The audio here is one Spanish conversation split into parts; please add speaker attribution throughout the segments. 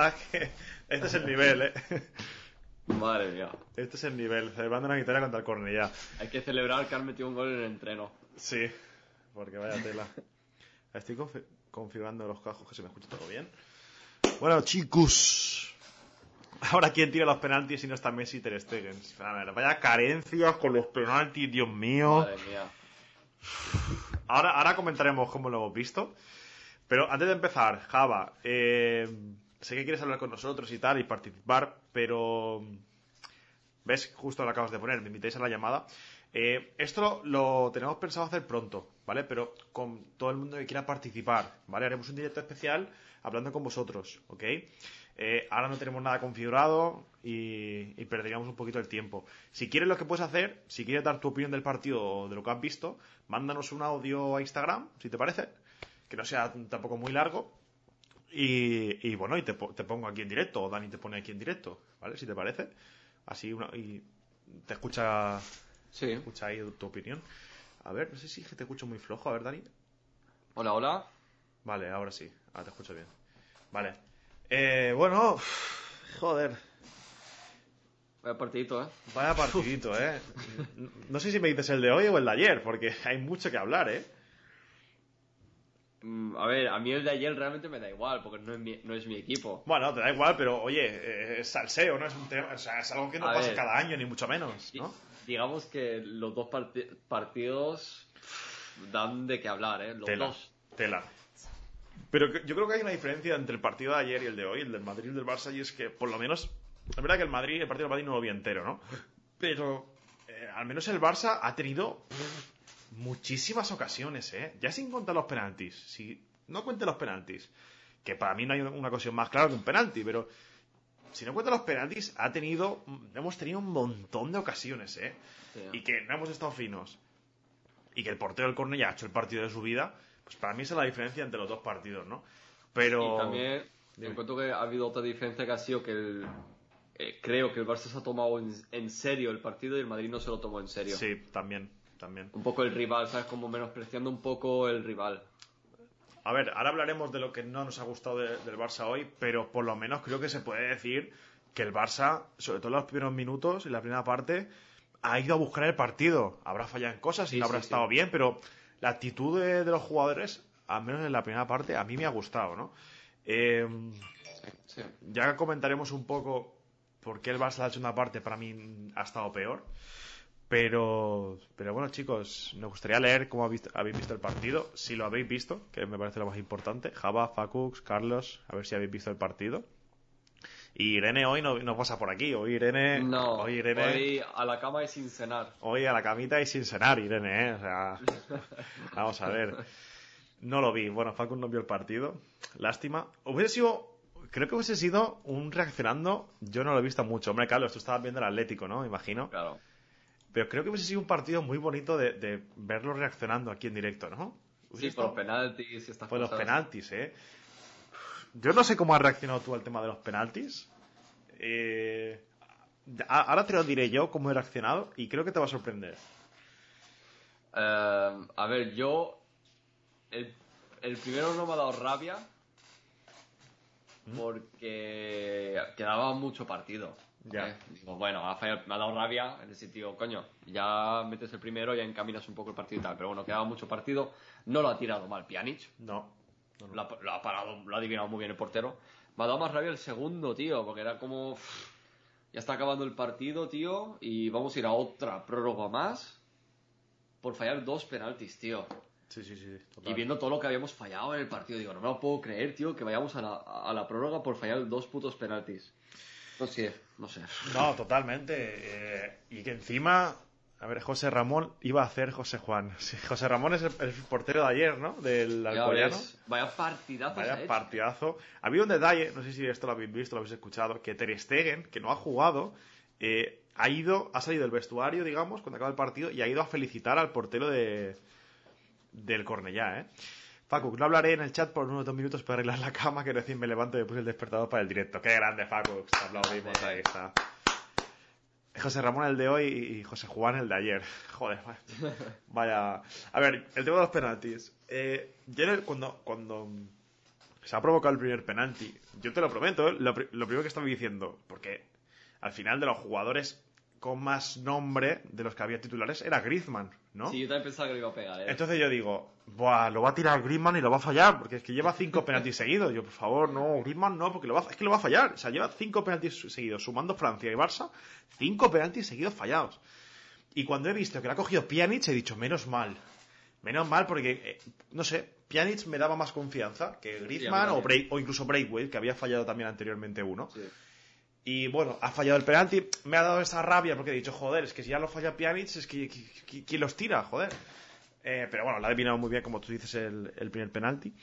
Speaker 1: Ah, que este es el nivel, ¿eh?
Speaker 2: Madre mía.
Speaker 1: Este es el nivel, celebrando una victoria contra el Cornellá.
Speaker 2: Hay que celebrar que han metido un gol en el entreno.
Speaker 1: Sí, porque vaya tela. Estoy confi- configurando los cajos que se me escucha todo bien. Bueno, chicos. Ahora, ¿quién tira los penaltis si no está Messi y Ter Stegen? A ver, vaya carencias con los penaltis, Dios mío.
Speaker 2: Madre mía.
Speaker 1: Ahora, ahora comentaremos cómo lo hemos visto. Pero antes de empezar, Java, eh, sé que quieres hablar con nosotros y tal y participar, pero ves, justo lo acabas de poner, me invitáis a la llamada. Eh, esto lo, tenemos pensado hacer pronto, ¿vale? Pero con todo el mundo que quiera participar, ¿vale? Haremos un directo especial hablando con vosotros, ¿ok? Eh, ahora no tenemos nada configurado y, y perderíamos un poquito el tiempo. Si quieres lo que puedes hacer, si quieres dar tu opinión del partido o de lo que has visto, mándanos un audio a Instagram, si te parece, que no sea tampoco muy largo. Y, y bueno, y te, po- te pongo aquí en directo, o Dani te pone aquí en directo, ¿vale? Si te parece. Así una, y te escucha,
Speaker 2: Sí.
Speaker 1: escucha ahí tu opinión. A ver, no sé si es que te escucho muy flojo. A ver, Dani.
Speaker 2: Hola, hola.
Speaker 1: Vale, ahora sí. Ahora te escucho bien. Vale. Eh, bueno, joder.
Speaker 2: Vaya partidito, ¿eh?
Speaker 1: Vaya partidito, ¿eh? No sé si me dices el de hoy o el de ayer, porque hay mucho que hablar, ¿eh?
Speaker 2: Mm, A ver, a mí el de ayer realmente me da igual, porque no es mi, no es mi equipo.
Speaker 1: Bueno, te da igual, pero oye, eh, es salseo, ¿no? Es, un tema, o sea, es algo que no
Speaker 2: A
Speaker 1: pasa
Speaker 2: ver.
Speaker 1: cada año, ni mucho menos,
Speaker 2: Di-
Speaker 1: ¿no?
Speaker 2: Digamos que los dos parti- partidos pff, dan de qué hablar, ¿eh? Los
Speaker 1: Tela,
Speaker 2: dos.
Speaker 1: tela. Pero yo creo que hay una diferencia entre el partido de ayer y el de hoy, el del Madrid y el del Barça, y es que, por lo menos, es verdad que el Madrid, el partido del Madrid no lo vi entero, ¿no? Pero eh, al menos el Barça ha tenido pff, muchísimas ocasiones, ¿eh? Ya sin contar los penaltis. Si no cuente los penaltis, que para mí no hay una ocasión más clara que un penalti, pero si no cuenta los penaltis, ha tenido, hemos tenido un montón de ocasiones, ¿eh?
Speaker 2: Sí.
Speaker 1: Y que no hemos estado finos. Y que el portero del Cornellá ha hecho el partido de su vida, pues para mí esa es la diferencia entre los dos partidos, ¿no? Pero...
Speaker 2: Y también
Speaker 1: Dime.
Speaker 2: encuentro que ha habido otra diferencia que ha sido que el, eh, creo que el Barça se ha tomado en, en serio el partido y el Madrid no se lo tomó en serio.
Speaker 1: Sí, también, también.
Speaker 2: Un poco el rival, ¿sabes? Como menospreciando un poco el rival.
Speaker 1: A ver, ahora hablaremos de lo que no nos ha gustado de- del Barça hoy, pero por lo menos creo que se puede decir que el Barça, sobre todo en los primeros minutos, en la primera parte, ha ido a buscar el partido. Habrá fallado en cosas y
Speaker 2: Sí,
Speaker 1: no habrá
Speaker 2: sí,
Speaker 1: estado
Speaker 2: sí.
Speaker 1: bien, pero la actitud de, de los jugadores, al menos en la primera parte, a mí me ha gustado, ¿no? Eh,
Speaker 2: Sí.
Speaker 1: ya comentaremos un poco por qué el Barça la segunda parte para mí ha estado peor. Pero, pero bueno, chicos, nos gustaría leer cómo habéis, habéis visto el partido. Si lo habéis visto, que me parece lo más importante. Java, Facux, Carlos, a ver si habéis visto el partido. Y Irene hoy no, no pasa por aquí. Hoy Irene.
Speaker 2: No,
Speaker 1: hoy Irene.
Speaker 2: hoy a la cama y sin cenar.
Speaker 1: Hoy a la camita y sin cenar, Irene, ¿eh? O sea, vamos a ver. No lo vi. Bueno, Facus no vio el partido. Lástima. Hubiese sido, creo que hubiese sido un reaccionando. Yo no lo he visto mucho. Hombre, Carlos, tú estabas viendo el Atlético, ¿no? Imagino.
Speaker 2: Claro.
Speaker 1: Pero creo que hubiese sido un partido muy bonito de, de verlo reaccionando aquí en directo, ¿no?
Speaker 2: Sí, por los penaltis y estas
Speaker 1: por los
Speaker 2: cosas.
Speaker 1: penaltis, ¿eh? Yo no sé cómo has reaccionado tú al tema de los penaltis. Eh, ahora te lo diré yo cómo he reaccionado y creo que te va a sorprender.
Speaker 2: Eh, a ver, yo. El, el primero no me ha dado rabia.
Speaker 1: ¿Mm?
Speaker 2: Porque quedaba mucho partido.
Speaker 1: Ya.
Speaker 2: ¿eh? Digo, bueno, ha fallado- me ha dado rabia en el sentido, coño, ya metes el primero, ya encaminas un poco el partido y tal. Pero bueno, quedaba mucho partido. No lo ha tirado mal Pjanic.
Speaker 1: No. no, no.
Speaker 2: Lo ha, lo ha parado, lo ha adivinado muy bien el portero. Me ha dado más rabia el segundo, tío, porque era como. uff, ya está acabando el partido, tío, y vamos a ir a otra prórroga más por fallar dos penaltis, tío.
Speaker 1: Sí, sí, sí. total.
Speaker 2: Y viendo todo lo que habíamos fallado en el partido, digo, no me lo puedo creer, tío, que vayamos a la, a la prórroga por fallar dos putos penaltis. No sé, no sé.
Speaker 1: No, totalmente. eh, y que encima A ver, José Ramón iba a hacer José Juan. Sí, José Ramón es el, el portero de ayer, ¿no? Del
Speaker 2: ves, Vaya partidazo
Speaker 1: Vaya partidazo. Había un detalle, no sé si esto lo habéis visto, lo habéis escuchado, que Ter Stegen, que no ha jugado, eh, ha ido, ha salido del vestuario, digamos, cuando acaba el partido, y ha ido a felicitar al portero de del Cornellá, ¿eh? Facu, no hablaré en el chat por unos dos minutos para arreglar la cama, que recién me levanto y me puse el despertador para el directo. ¡Qué grande, Facu! Te aplaudimos, ahí está. José Ramón el de hoy y José Juan el de ayer. Joder, vaya-. A ver, el tema de los penaltis. Eh, yo cuando, cuando se ha provocado el primer penalti, yo te lo prometo, ¿eh? lo, lo primero que estaba diciendo, porque al final de los jugadores con más nombre de los que había titulares era Griezmann, ¿no?
Speaker 2: Sí, yo también pensaba que lo iba a pegar, ¿eh?
Speaker 1: Entonces yo digo, Buah, lo va a tirar Griezmann y lo va a fallar, porque es que lleva cinco penaltis seguidos. Yo, por favor, no, Griezmann no, porque lo va, a- es que lo va a fallar. O sea, lleva cinco penaltis seguidos, sumando Francia y Barça, cinco penaltis seguidos fallados. Y cuando he visto que lo ha cogido Pjanic, he dicho, menos mal. Menos mal porque, eh, no sé, Pjanic me daba más confianza que Griezmann o, o incluso Braithwaite, que había fallado también anteriormente uno.
Speaker 2: Sí.
Speaker 1: Y bueno, ha fallado el penalti. Me ha dado esa rabia porque he dicho, joder, es que si ya lo falla Pjanic, es que qui- ¿quién los tira? Joder. Eh, pero bueno, la ha adivinado muy bien, como tú dices, el, el primer penalti.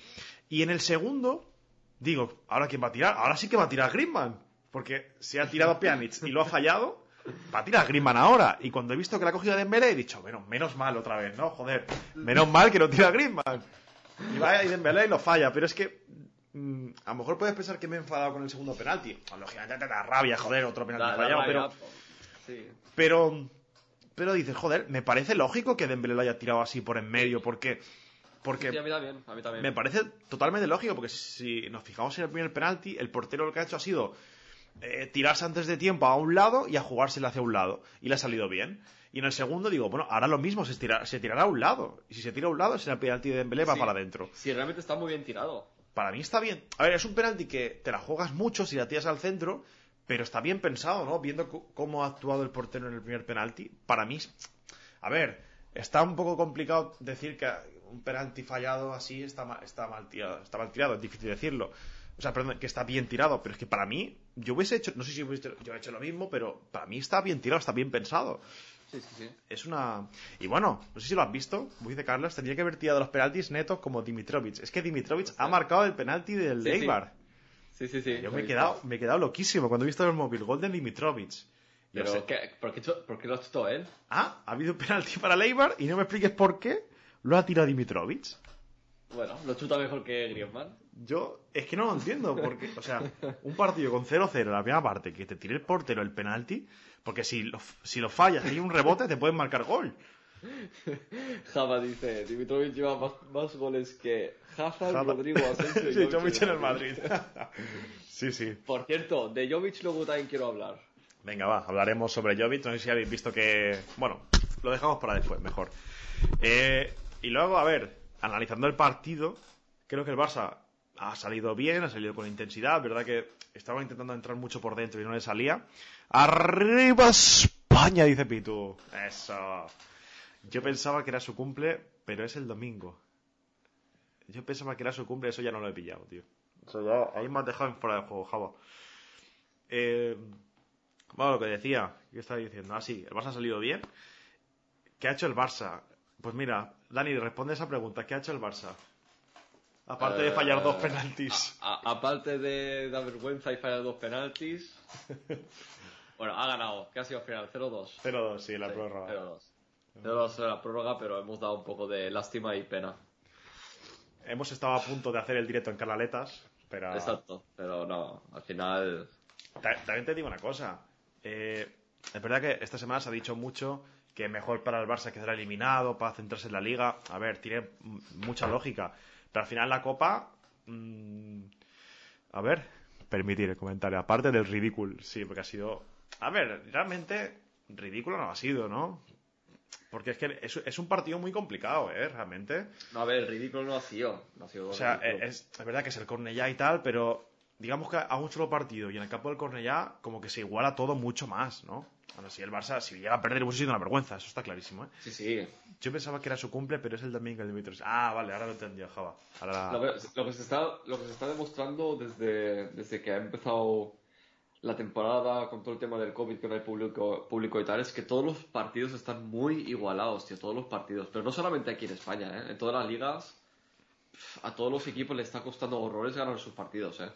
Speaker 1: Y en el segundo, digo, ¿ahora quién va a tirar? Ahora sí que va a tirar Griezmann. Porque si ha tirado Pjanic y lo ha fallado, va a tirar Griezmann ahora. Y cuando he visto que la ha cogido Dembélé, he dicho, bueno, menos mal otra vez, ¿no? Joder, menos mal que no tira Griezmann. Y va ahí Dembélé y lo falla. Pero es que mm, a lo mejor puedes pensar que me he enfadado con el segundo penalti. Lógicamente te da rabia, joder, otro penalti
Speaker 2: Da- da
Speaker 1: fallado,
Speaker 2: rabia,
Speaker 1: pero.
Speaker 2: Sí.
Speaker 1: pero, pero dices, joder, me parece lógico que Dembélé lo haya tirado así por en medio, porque, porque
Speaker 2: Sí, a mí también, a mí también.
Speaker 1: me parece totalmente lógico, porque si nos fijamos en el primer penalti, el portero lo que ha hecho ha sido eh, tirarse antes de tiempo a un lado y a jugársela hacia un lado, y le ha salido bien. Y en el segundo digo, bueno, ahora lo mismo, se, tira- se tirará a un lado. Y si se tira a un lado, será el penalti de Dembélé, va para adentro.
Speaker 2: Sí, realmente está muy bien tirado.
Speaker 1: Para mí está bien. A ver, es un penalti que te la juegas mucho si la tiras al centro, pero está bien pensado, ¿no? Viendo cómo ha actuado el portero en el primer penalti. Para mí, a ver, está un poco complicado decir que un penalti fallado así está mal, está mal tirado. Está mal tirado, es difícil decirlo. O sea, perdón, que está bien tirado, pero es que para mí, yo hubiese hecho, no sé si hubiese, yo he hecho lo mismo, pero para mí está bien tirado, está bien pensado.
Speaker 2: Sí, sí, sí.
Speaker 1: Es una. Y bueno, no sé si lo has visto, como dice Carlos, tendría que haber tirado los penaltis netos como Dimitrovic. Es que Dimitrovic ha marcado el penalti del. Eibar.
Speaker 2: Sí, sí, sí.
Speaker 1: Yo me he, quedado, me he quedado loquísimo cuando he visto el móvil gol de Dimitrovic. Yo
Speaker 2: Pero,
Speaker 1: sé-
Speaker 2: ¿qué, por, qué, cho- ¿por qué lo ha chutado él?
Speaker 1: Ah, ha habido un penalti para el Eibar y no me expliques por qué lo ha tirado Dimitrovic.
Speaker 2: Bueno, lo chuta mejor que Griezmann.
Speaker 1: Yo es que no lo entiendo, porque, o sea, un partido con 0-0 en la primera parte, que te tire el portero el penalti, porque si lo, si lo fallas y hay un rebote, te pueden marcar gol.
Speaker 2: Java dice, Dimitrovic lleva más, más goles que Hazard,
Speaker 1: Hazard.
Speaker 2: Rodrigo, Asensio y
Speaker 1: Sí,
Speaker 2: Jovic
Speaker 1: en el Madrid. sí, sí.
Speaker 2: Por cierto, de Jovic luego también quiero hablar.
Speaker 1: Venga, va, hablaremos sobre Jovic. No sé si habéis visto que. Bueno, lo dejamos para después, mejor. Eh, y luego, a ver, analizando el partido, creo que el Barça ha salido bien, ha salido con intensidad. Verdad que estaba intentando entrar mucho por dentro y no le salía. ¡Arriba España! Dice Pitu. Eso. Yo pensaba que era su cumple, pero es el domingo. Yo pensaba que era su cumple, eso ya no lo he pillado, tío. Eso ya, ahí me has dejado en fuera de juego, Java. Eh, bueno, lo que decía, ¿qué estaba diciendo? Ah, sí, el Barça ha salido bien. ¿Qué ha hecho el Barça? Pues mira, Dani, responde esa pregunta. ¿Qué ha hecho el Barça? Aparte de fallar
Speaker 2: Eh,
Speaker 1: dos penaltis.
Speaker 2: A- aparte de dar vergüenza y fallar dos penaltis. bueno, ha ganado. ¿Qué ha sido al final? 0-2.
Speaker 1: 0-2, sí, la
Speaker 2: Sí,
Speaker 1: prórroga.
Speaker 2: 0-2. 0-2 en la prórroga, pero hemos dado un poco de lástima y pena.
Speaker 1: Hemos estado a punto de hacer el directo en Carlaletas, pero...
Speaker 2: Exacto. Pero no, al final.
Speaker 1: Ta- También te digo una cosa. Eh, es verdad que esta semana se ha dicho mucho que mejor para el Barça quedar eliminado, para centrarse en la liga. A ver, tiene mucha lógica. Pero al final la Copa... mm, a ver, permitir el comentario. Aparte del ridículo, sí, porque ha sido... A ver, realmente ridículo no ha sido, ¿no? Porque es que es, es un partido muy complicado, ¿eh? Realmente.
Speaker 2: No, a ver, el ridículo no ha sido. No ha sido
Speaker 1: O sea, es, es verdad que es el Cornellá y tal, pero digamos que a un solo partido y en el campo del Cornellá como que se iguala todo mucho más, ¿no? Bueno, si el Barça, si llega a perder, hubiese sido una vergüenza, eso está clarísimo, ¿eh?
Speaker 2: Sí, sí.
Speaker 1: Yo pensaba que era su cumple, pero es el domingo el Dimitrios. Ah, vale, ahora lo he entendido, Java. Ahora...
Speaker 2: Lo que, lo que se está, lo que se está demostrando desde, desde que ha empezado la temporada con todo el tema del COVID, que no hay público, público y tal, es que todos los partidos están muy igualados, tío, todos los partidos. Pero no solamente aquí en España, ¿eh? En todas las ligas, a todos los equipos les está costando horrores ganar sus partidos, ¿eh?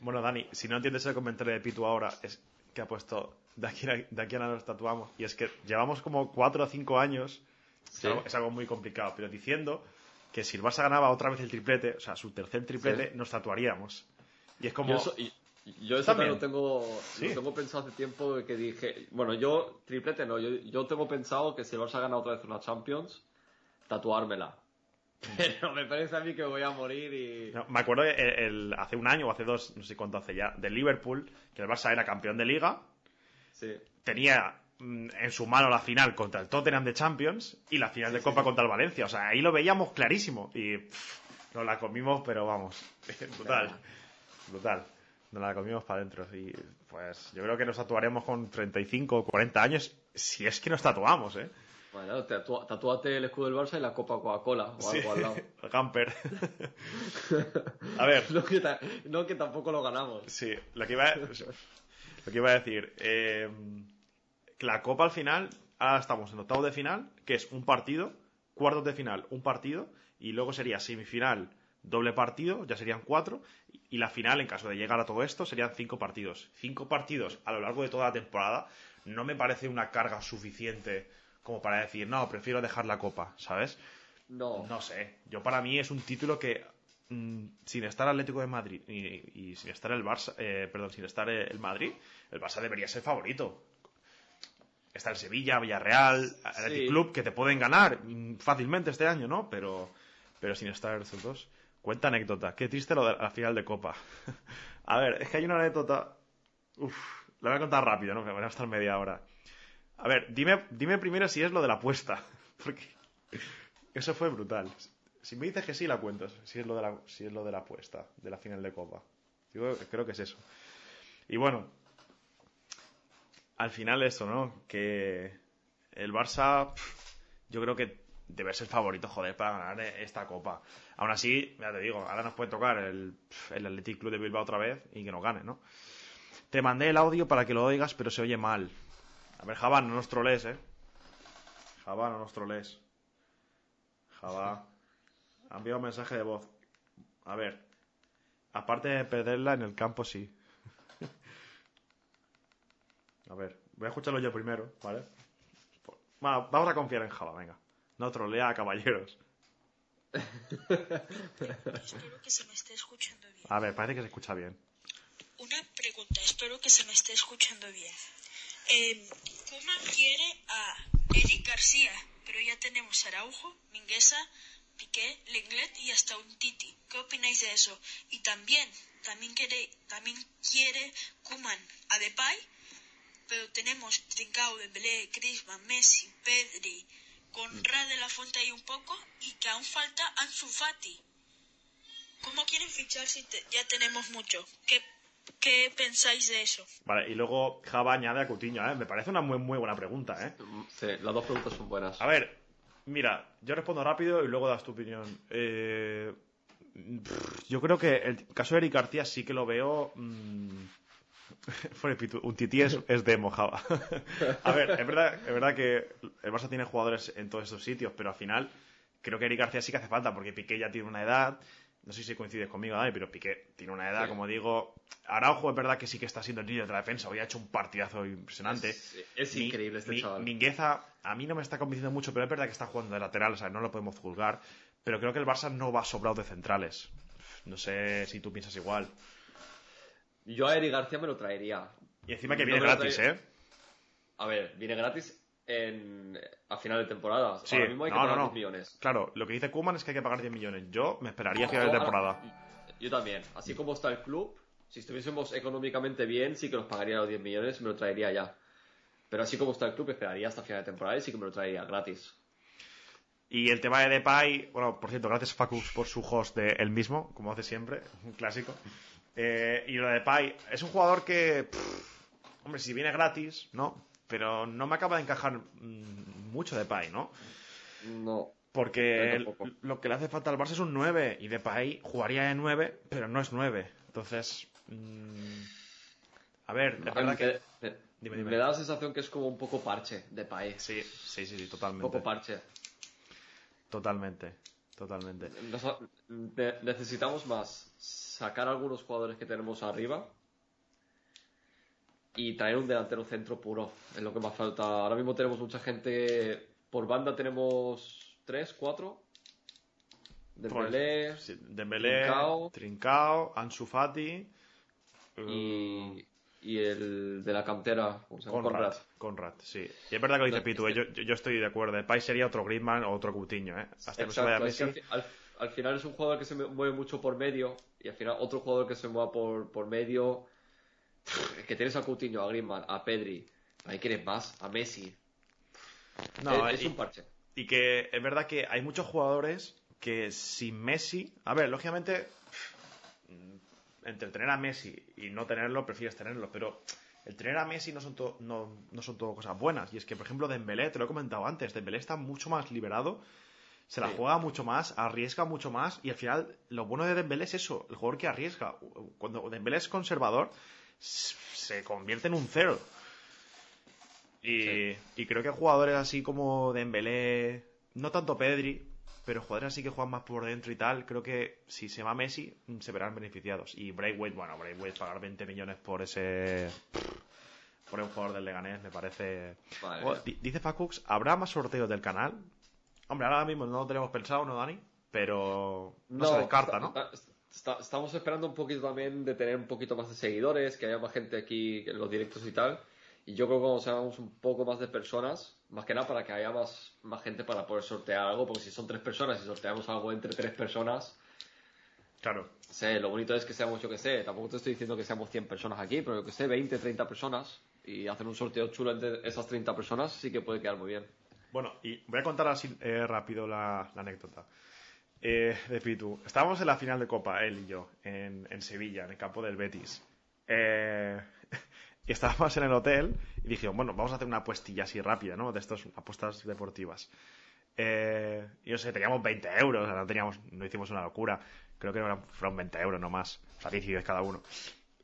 Speaker 1: Bueno, Dani, si no entiendes el comentario de Pitu ahora, es que ha puesto de aquí a, de aquí a nada nos tatuamos. Y es que llevamos como cuatro o cinco años,
Speaker 2: Sí.
Speaker 1: es, algo, es algo muy complicado, pero diciendo que si el Barça ganaba otra vez el triplete, o sea, su tercer triplete,
Speaker 2: Sí.
Speaker 1: nos tatuaríamos. Y es como...
Speaker 2: Yo y- yo eso
Speaker 1: También.
Speaker 2: lo tengo,
Speaker 1: Sí.
Speaker 2: lo tengo pensado hace tiempo que dije, bueno, yo triplete no, yo, yo tengo pensado que si el Barça gana otra vez una Champions, tatuármela. Pero me parece a mí que voy a morir y...
Speaker 1: No, me acuerdo el- el- hace un año o hace dos, no sé cuánto hace ya, del Liverpool, que el Barça era campeón de liga,
Speaker 2: Sí.
Speaker 1: tenía mm, en su mano la final contra el Tottenham de Champions y la final de Copa
Speaker 2: sí.
Speaker 1: contra el Valencia. O sea, ahí lo veíamos clarísimo. Y pff, nos la comimos, pero vamos, brutal. Brutal. Nos la comimos para adentro. Y pues yo creo que nos tatuaremos con 35 o 40 años, si es que nos tatuamos, ¿eh?
Speaker 2: Bueno, tatúate el escudo del Barça y la Copa Coca-Cola o algo al lado.
Speaker 1: el camper. A ver,
Speaker 2: No que, no que tampoco lo ganamos.
Speaker 1: Sí, lo que iba a, lo que iba a decir. eh, la Copa al final, ahora estamos en octavo de final, que es un partido, cuartos de final, un partido, y luego sería semifinal, doble partido, ya serían cuatro, y la final, en caso de llegar a todo esto, serían cinco partidos. Cinco partidos a lo largo de toda la temporada no me parece una carga suficiente como para decir, no, prefiero dejar la Copa, ¿sabes?
Speaker 2: No.
Speaker 1: No sé. Yo para mí es un título que mm, sin estar Atlético de Madrid y, y sin estar el Barça, eh, perdón, sin estar el Madrid, el Barça debería ser favorito. Está el Sevilla, Villarreal,
Speaker 2: Sí.
Speaker 1: Club que te pueden ganar fácilmente este año, ¿no? Pero, pero sin estar estos dos. Cuenta anécdota. Qué triste lo de la final de Copa. a ver, es que hay una anécdota. Uf, la voy a contar rápido, ¿no? Que van a estar media hora. A ver, dime, dime primero si es lo de la apuesta. Porque eso fue brutal. Si me dices que sí, la cuento. Si es lo de la, si es lo de la apuesta, de la final de Copa. Creo que es eso. Y bueno, al final eso, ¿no? Que el Barça, yo creo que debe ser favorito, joder, para ganar eh, esta Copa. Aún así, ya te digo, ahora nos puede tocar el, el Athletic Club de Bilbao otra vez y que nos gane, ¿no? Te mandé el audio para que lo oigas, pero se oye mal. A ver, Java, no nos troles, ¿eh? Java, no nos troles. Java. Ha enviado un mensaje de voz. A ver. Aparte de perderla en el campo, sí. A ver, voy a escucharlo yo primero, ¿vale? Bueno, vamos a confiar en Java, venga. No trolea, caballeros.
Speaker 3: Espero que se me esté escuchando bien.
Speaker 1: A ver, parece que se escucha bien.
Speaker 3: Una pregunta, espero que se me esté escuchando bien. Eh, Koeman quiere a Eric García, pero ya tenemos a Araujo, Mingueza, Piqué, Lenglet y hasta un Titi. ¿Qué opináis de eso? Y también, también quiere, también quiere Koeman a Depay, pero tenemos Trincao, Dembélé, Griezmann, Messi, Pedri, Conrad de la Fuente ahí un poco y que aún falta Ansu Fati. ¿Cómo quieren fichar si te- ya tenemos mucho? ¿Qué, ¿Qué pensáis de eso?
Speaker 1: Vale, y luego Java añade a Coutinho, ¿eh? Me parece una muy, muy buena pregunta, ¿eh?
Speaker 2: Sí, las dos preguntas son buenas.
Speaker 1: A ver, mira, yo respondo rápido y luego das tu opinión. Eh, pff, yo creo que el caso de Eric García sí que lo veo. mm, un tití es, es demo, Java. A ver, es verdad, es verdad que el Barça tiene jugadores en todos estos sitios, pero al final creo que Eric García sí que hace falta, porque Piqué ya tiene una edad. No sé si coincides conmigo, Dani, pero Piqué tiene una edad,
Speaker 2: Sí.
Speaker 1: como digo. Araujo es verdad que sí que está siendo el líder de la defensa. Hoy ha hecho un partidazo impresionante.
Speaker 2: Es, es
Speaker 1: Mi-
Speaker 2: increíble este
Speaker 1: mi-
Speaker 2: chaval.
Speaker 1: Mingueza, a mí no me está convenciendo mucho, pero es verdad que está jugando de lateral, o sea, no lo podemos juzgar. Pero creo que el Barça no va sobrado de centrales. No sé si tú piensas igual.
Speaker 2: Yo a Eric García me lo traería.
Speaker 1: Y encima que viene gratis, ¿eh?
Speaker 2: A ver, viene gratis en, a final de temporada.
Speaker 1: Sí,
Speaker 2: Ahora mismo hay que
Speaker 1: no, no,
Speaker 2: pagar
Speaker 1: no.
Speaker 2: 10 millones.
Speaker 1: Claro, lo que dice Koeman es que hay que pagar 10 millones. Yo me esperaría a final de temporada.
Speaker 2: Yo también. Así como está el club, si estuviésemos económicamente bien, sí que nos pagaría los 10 millones y me lo traería ya. Pero así como está el club, esperaría hasta final de temporada y sí que me lo traería gratis.
Speaker 1: Y el tema de Depay, bueno, por cierto, gracias Facus por su host de él mismo, como hace siempre, un clásico. Eh, y lo de Depay, es un jugador que, pff, hombre, si viene gratis, ¿no? Pero no me acaba de encajar mm, mucho Depay, ¿no?
Speaker 2: No.
Speaker 1: Porque el- lo que le hace falta al Barça es un 9 y Depay jugaría de 9, pero no es 9. Entonces, mm, A ver, es verdad que...
Speaker 2: me, me-
Speaker 1: Dime, dime.
Speaker 2: me da la sensación que es como un poco parche de país.
Speaker 1: Sí, sí, sí, sí,
Speaker 2: Un
Speaker 1: totalmente.
Speaker 2: poco parche.
Speaker 1: Totalmente, totalmente.
Speaker 2: Nos- necesitamos más sacar algunos jugadores que tenemos arriba y traer un delantero centro puro. Es lo que más falta. Ahora mismo tenemos mucha gente. Por banda tenemos tres, cuatro. Dembélé
Speaker 1: Sí, Dembélé,
Speaker 2: Trincao.
Speaker 1: Trincao, Ansu Fati... eh,
Speaker 2: y, y el de la cantera.
Speaker 1: Conrad,
Speaker 2: Conrad.
Speaker 1: Conrad, sí. Y es verdad que lo dice
Speaker 2: No,
Speaker 1: Pitu,
Speaker 2: es
Speaker 1: eh, yo, estoy de acuerdo. El país sería otro Griezmann o otro Coutinho, ¿eh? Hasta que no se vaya
Speaker 2: Exacto, es que
Speaker 1: Messi.
Speaker 2: al, fi- al- al final es un jugador que se mueve mucho por medio y al final otro jugador que se mueva por, por medio es que tienes a Coutinho, a Griezmann, a Pedri, ahí quieres más, a Messi.
Speaker 1: No,
Speaker 2: es, es
Speaker 1: y,
Speaker 2: un parche.
Speaker 1: y que es verdad que hay muchos jugadores que sin Messi... A ver, lógicamente, entre tener a Messi y no tenerlo, prefieres tenerlo, pero el tener a Messi no son, to- no, no son todo cosas buenas. Y es que, por ejemplo, Dembélé, te lo he comentado antes, Dembélé está mucho más liberado, se la
Speaker 2: Sí.
Speaker 1: juega mucho más, arriesga mucho más, y al final, lo bueno de Dembélé es eso, el jugador que arriesga. Cuando Dembélé es conservador, se convierte en un cero. Y, y creo que jugadores así como Dembélé, no tanto Pedri, pero jugadores así que juegan más por dentro y tal, creo que si se va Messi se verán beneficiados. Y Braithwaite, bueno, Braithwaite pagar 20 millones por ese por un jugador del Leganés me parece... Oh, dice Facux, ¿habrá más sorteos del canal? Hombre, ahora mismo no lo tenemos pensado, ¿no, Dani? Pero no, se descarta, ¿no?
Speaker 2: está- estamos esperando un poquito también de tener un poquito más de seguidores, que haya más gente aquí en los directos y tal. Y yo creo que cuando seamos un poco más de personas, más que nada para que haya más, más gente para poder sortear algo, porque si son tres personas y sorteamos algo entre tres personas,
Speaker 1: Claro.
Speaker 2: sé, lo bonito es que seamos, yo que sé, tampoco te estoy diciendo que seamos 100 personas aquí, pero yo que sé, 20, 30 personas y hacer un sorteo chulo entre esas 30 personas sí que puede quedar muy bien.
Speaker 1: Bueno, y voy a contar así eh, rápido la, anécdota. Eh, de Pitu. Estábamos en la final de Copa, él y yo, en, Sevilla, en el campo del Betis. Eh, y estábamos en el hotel y dije, bueno, vamos a hacer una apuestilla así rápida, ¿no? De estas apuestas deportivas. Eh, y no sé, teníamos 20 euros, o sea, no, teníamos, no hicimos una locura. Creo que fueron 20 euros no más. O sea, 10 y 10 cada uno.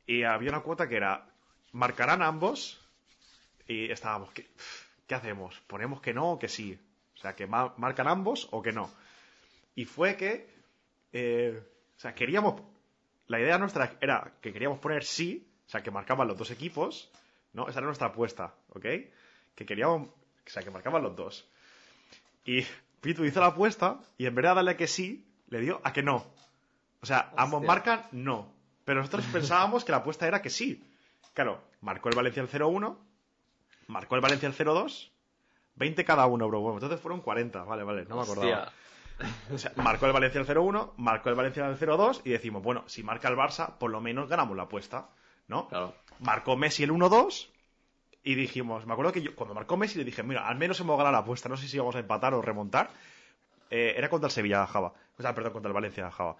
Speaker 1: Y había una cuota que era, marcarán ambos y estábamos, ¿qué, qué hacemos? ¿Ponemos que no o que sí? O sea, que ma- marcan ambos o que no. Y fue que, eh, o sea, queríamos, la idea nuestra era que queríamos poner sí, o sea, que marcaban los dos equipos, ¿no? Esa era nuestra apuesta, ¿ok? Que queríamos, o sea, que marcaban los dos. Y Pitu hizo la apuesta y en vez de darle que sí, le dio a que no. O sea, ambos marcan no. Pero nosotros pensábamos que la apuesta era que sí. Claro, marcó el Valencia el 0-1, marcó el Valencia el 0-2, 20 cada uno, bro. Bueno, entonces fueron 40, vale, vale, no me acordaba.
Speaker 2: Hostia.
Speaker 1: O sea, marcó el Valencia el 0-1, marcó el Valencia el 0-2 y decimos, bueno, si marca el Barça, por lo menos ganamos la apuesta, ¿no?
Speaker 2: Claro.
Speaker 1: Marcó Messi el 1-2 y dijimos, me acuerdo que yo, cuando marcó Messi le dije, mira, al menos hemos ganado la apuesta, no sé si vamos a empatar o remontar. Eh, era contra el Sevilla Java, o sea, perdón, contra el Valencia Java.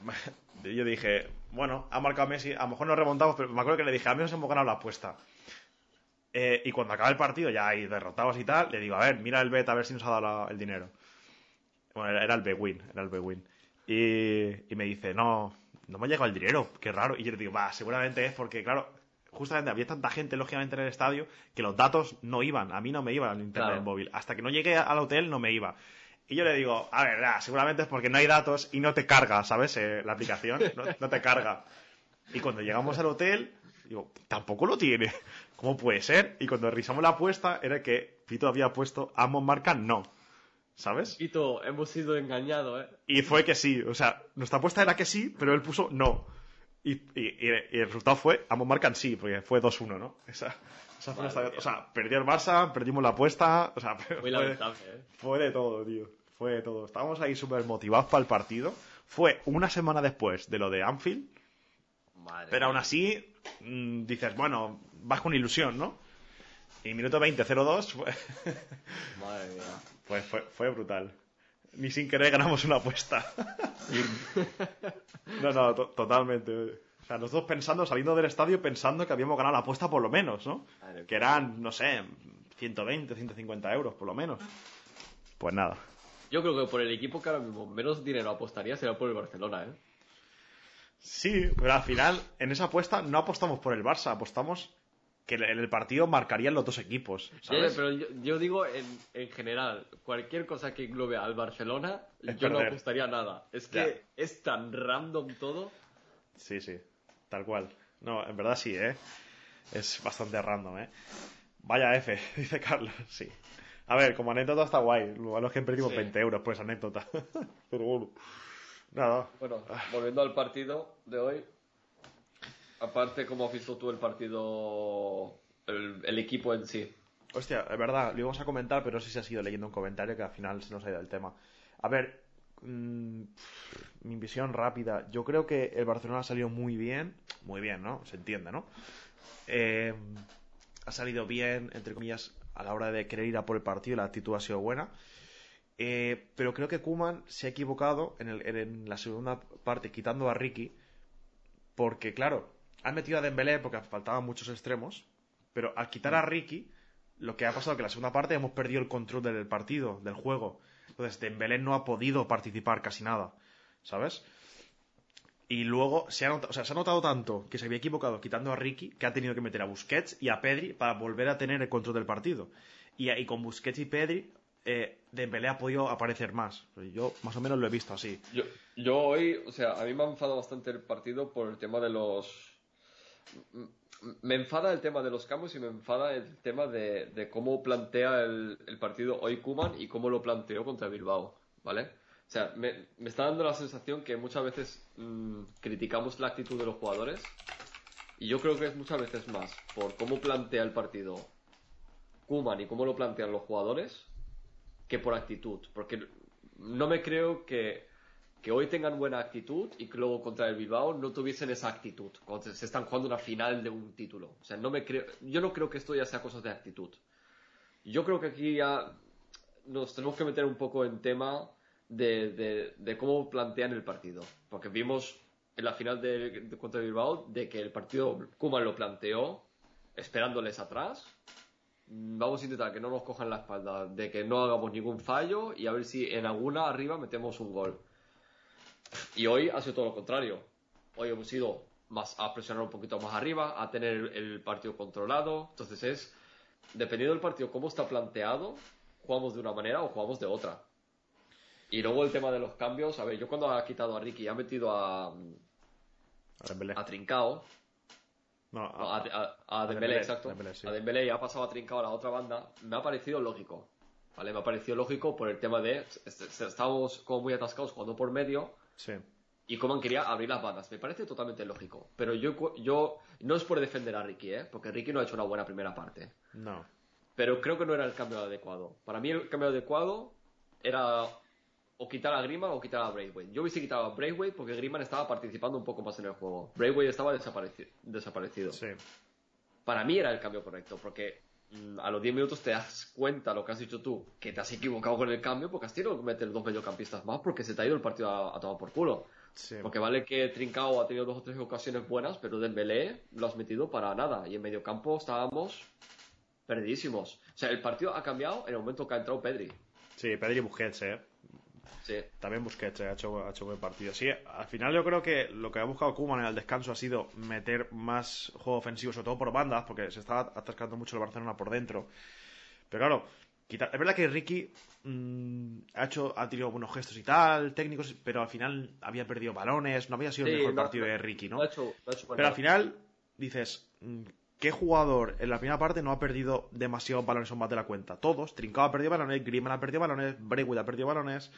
Speaker 1: Yo dije, bueno, ha marcado Messi, a lo mejor no remontamos, pero me acuerdo que le dije, al menos hemos ganado la apuesta. Eh, y cuando acaba el partido, ya ahí derrotados y tal, le digo, a ver, mira el bet a ver si nos ha dado la- el dinero. Bueno, era, el B-Win, era el B-Win. Y, y me dice, no, no me ha llegado el dinero, qué raro. Y yo le digo, va, seguramente es porque, claro, justamente había tanta gente, lógicamente, en el estadio, que los datos no iban, a mí no me iban al internet
Speaker 2: Claro.
Speaker 1: móvil. Hasta que no llegué al hotel no me iba. Y yo le digo, a ver, seguramente es porque no hay datos y no te carga, ¿sabes? Eh, la aplicación no, no te carga. Y cuando llegamos al hotel, digo, tampoco lo tiene. ¿Cómo puede ser? Y cuando revisamos la apuesta, era que Pito había puesto ambos marcan no. ¿Sabes?
Speaker 2: Quito, hemos sido engañados, ¿eh?
Speaker 1: Y fue que sí. O sea, nuestra apuesta era que sí, pero él puso no. Y, y- y- y el resultado fue ambos marcan sí, porque fue 2-1, ¿no? Esa, esa fue nuestra- O sea, perdió el Barça, perdimos la apuesta. O sea,
Speaker 2: Muy
Speaker 1: fue-
Speaker 2: lamentable, ¿eh?
Speaker 1: fue de todo, tío. Fue de todo. Estábamos ahí súper motivados para el partido. Fue una semana después de lo de Anfield.
Speaker 2: Madre
Speaker 1: Pero aún así, mm, dices, bueno, vas con ilusión, ¿no? Y minuto 20, 0-2, fue,
Speaker 2: Madre mía.
Speaker 1: pues fue, fue brutal. Ni sin querer ganamos una apuesta. no, no, to- totalmente. O sea, nosotros pensando, saliendo del estadio, pensando que habíamos ganado la apuesta por lo menos, ¿no?
Speaker 2: Madre
Speaker 1: Que eran, no sé, 120, 150 euros, por lo menos. Pues nada.
Speaker 2: Yo creo que por el equipo que ahora mismo menos dinero apostaría será por el Barcelona, ¿eh?
Speaker 1: Sí, pero al final, en esa apuesta no apostamos por el Barça, apostamos que en el partido marcarían los dos equipos, ¿sabes?
Speaker 2: Sí, pero yo, yo digo en, en general, cualquier cosa que englobe al Barcelona,
Speaker 1: Es
Speaker 2: yo no
Speaker 1: perder.
Speaker 2: apostaría nada. Es que
Speaker 1: Ya.
Speaker 2: es tan random todo.
Speaker 1: Sí, sí, tal cual. No, en verdad sí, ¿eh? Es bastante random, ¿eh? Vaya F, dice Carlos, sí. A ver, como anécdota está guay. Lo malo es que perdimos
Speaker 2: Sí.
Speaker 1: 20 euros por esa anécdota. Pero bueno, nada.
Speaker 2: Bueno, volviendo al partido de hoy. Aparte, ¿cómo has visto tú el partido, el, equipo en sí?
Speaker 1: Hostia, es verdad, lo íbamos a comentar, pero no sé si ha sido leyendo un comentario que al final se nos ha ido el tema. A ver, mm, mi visión rápida. Yo creo que el Barcelona ha salido muy bien. Muy bien, ¿no? Se entiende, ¿no? Eh, ha salido bien, entre comillas, a la hora de querer ir a por el partido. La actitud ha sido buena. Eh, pero creo que Kuman se ha equivocado en, el- en la segunda parte, quitando a Ricky. Porque, claro, han metido a Dembélé porque faltaban muchos extremos. Pero al quitar a Ricky, lo que ha pasado es que en la segunda parte hemos perdido el control del partido, del juego. Entonces, Dembélé no ha podido participar casi nada, ¿sabes? Y luego se ha, notado, o sea, se ha notado tanto que se había equivocado quitando a Ricky que ha tenido que meter a Busquets y a Pedri para volver a tener el control del partido. Y, y con Busquets y Pedri, eh, Dembélé ha podido aparecer más. Yo más o menos lo he visto así.
Speaker 2: Yo, yo hoy, o sea, a mí me ha enfadado bastante el partido por el tema de los... Me enfada el tema de los cambios y me enfada el tema de, cómo plantea el, partido hoy Kuman y cómo lo planteó contra Bilbao, ¿vale? O sea, me, me está dando la sensación que muchas veces mm, criticamos la actitud de los jugadores y yo creo que es muchas veces más por cómo plantea el partido Kuman y cómo lo plantean los jugadores que por actitud. Porque no me creo que, que hoy tengan buena actitud y que luego contra el Bilbao no tuviesen esa actitud cuando se- están jugando una final de un título. O sea, no me creo, yo no creo que esto ya sea cosas de actitud. Yo creo que aquí ya nos tenemos que meter un poco en tema de, de- de cómo plantean el partido. Porque vimos en la final de, de- contra el Bilbao de que el partido Kuman lo planteó esperándoles atrás Mm, vamos a intentar que no nos cojan la espalda, de que no hagamos ningún fallo y a ver si en alguna arriba metemos un gol. Y hoy ha sido todo lo contrario. Hoy hemos ido más a presionar un poquito más arriba, a tener el, partido controlado. Entonces es, dependiendo del partido cómo está planteado, jugamos de una manera o jugamos de otra. Y luego el tema de los cambios, a ver, yo cuando ha quitado a Ricky y ha metido a,
Speaker 1: A
Speaker 2: a Trincao,
Speaker 1: No,
Speaker 2: a,
Speaker 1: a-
Speaker 2: a, Dembélé, exacto.
Speaker 1: Dembélé, sí.
Speaker 2: A Dembélé y ha pasado a Trincao a la otra banda. Me ha parecido lógico. ¿Vale? Me ha parecido lógico por el tema de. est- est- Estábamos como muy atascados jugando por medio
Speaker 1: sí.
Speaker 2: y Coman quería abrir las bandas. Me parece totalmente lógico. Pero yo, yo. No es por defender a Ricky, ¿eh? Porque Ricky no ha hecho una buena primera parte.
Speaker 1: No.
Speaker 2: Pero creo que no era el cambio adecuado. Para mí el cambio adecuado era o quitar a Griezmann o quitar a Braithwaite. Yo hubiese quitado a Braithwaite porque Griezmann estaba participando un poco más en el juego. Braithwaite estaba desapareci- desaparecido
Speaker 1: Sí.
Speaker 2: para mí era el cambio correcto, porque a los 10 minutos te das cuenta, lo que has dicho tú, que te has equivocado con el cambio, porque has tenido que meter dos mediocampistas más, porque se te ha ido el partido a, a tomar por culo.
Speaker 1: Sí.
Speaker 2: Porque vale que Trincao ha tenido dos o tres ocasiones buenas, pero Dembélé lo has metido para nada. Y en mediocampo estábamos perdidísimos. O sea, el partido ha cambiado en el momento que ha entrado Pedri.
Speaker 1: Sí, Pedri y Busquets, eh.
Speaker 2: Sí.
Speaker 1: También Busquets eh, ha, hecho, ha hecho buen partido. Sí, al final yo creo que lo que ha buscado Koeman en el descanso ha sido meter más juego ofensivo, sobre todo por bandas, porque se estaba atascando mucho el Barcelona por dentro. Pero claro, quitar- es verdad que Ricky mm, ha hecho ha tenido buenos gestos y tal, técnicos, pero al final había perdido balones, no había sido el mejor
Speaker 2: no-
Speaker 1: partido de Ricky, ¿no?
Speaker 2: Lo ha hecho- lo ha hecho
Speaker 1: Pero al final dices, mm, ¿qué jugador en la primera parte no ha perdido demasiados balones o más de la cuenta? Todos. Trincao ha perdido balones, Griezmann ha perdido balones, Braithwaite ha perdido balones,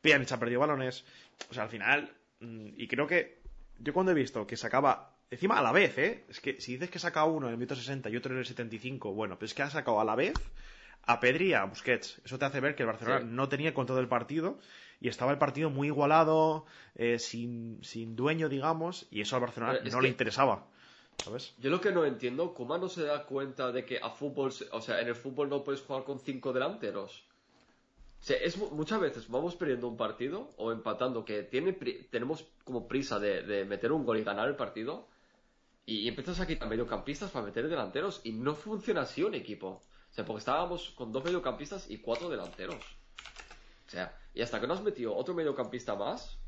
Speaker 1: Pjanic ha perdido balones. O sea, al final, mm, y creo que yo cuando he visto que sacaba, encima a la vez, ¿eh? Es que si dices que saca uno en el minuto 60 y otro en el 75, bueno, pero es que ha sacado a la vez a Pedri y a Busquets. Eso te hace ver que el Barcelona
Speaker 2: Sí.
Speaker 1: no tenía control del partido y estaba el partido muy igualado, eh, sin, sin dueño, digamos, y eso al Barcelona
Speaker 2: Pero
Speaker 1: no le interesaba.
Speaker 2: Yo lo que no entiendo, ¿cómo no se da cuenta de que a fútbol, o sea, en el fútbol no puedes jugar con cinco delanteros? Es mu- muchas veces vamos perdiendo un partido o empatando que tenemos como prisa de, meter un gol y ganar el partido y, empiezas a quitar mediocampistas para meter delanteros y no funciona así un equipo. O sea, porque estábamos con dos mediocampistas y cuatro delanteros. O sea, y hasta que no has metido otro mediocampista más,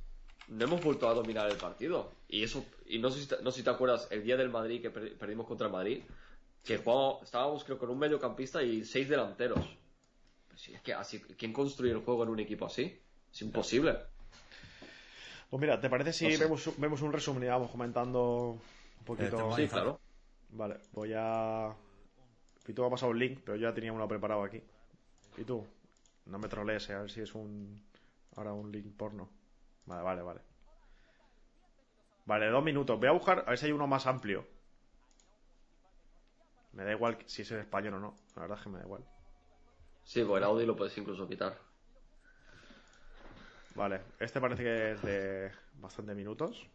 Speaker 2: no hemos vuelto a dominar el partido. Y eso, y no sé si te, no sé si te acuerdas, el día del Madrid que per- perdimos contra el Madrid, que jugamos- estábamos creo con un mediocampista y seis delanteros. Pues sí, es que así, ¿quién construye el juego en un equipo así? Es imposible.
Speaker 1: Pues mira, ¿te parece si vemos, vemos un resumen y vamos comentando un poquito?
Speaker 4: tengo
Speaker 2: Sí, claro.
Speaker 1: Vale, voy a. Pitu me ha pasado un link, pero yo ya tenía uno preparado aquí. Pitu, no me trolees, eh, a ver si es un. Ahora un link porno. Vale, vale, vale. Vale, dos minutos. Voy a buscar, a ver si hay uno más amplio. Me da igual si es en español o no. La verdad es que me da igual.
Speaker 2: Sí, pues el audio lo puedes incluso quitar.
Speaker 1: Vale, este parece que es de bastante minutos.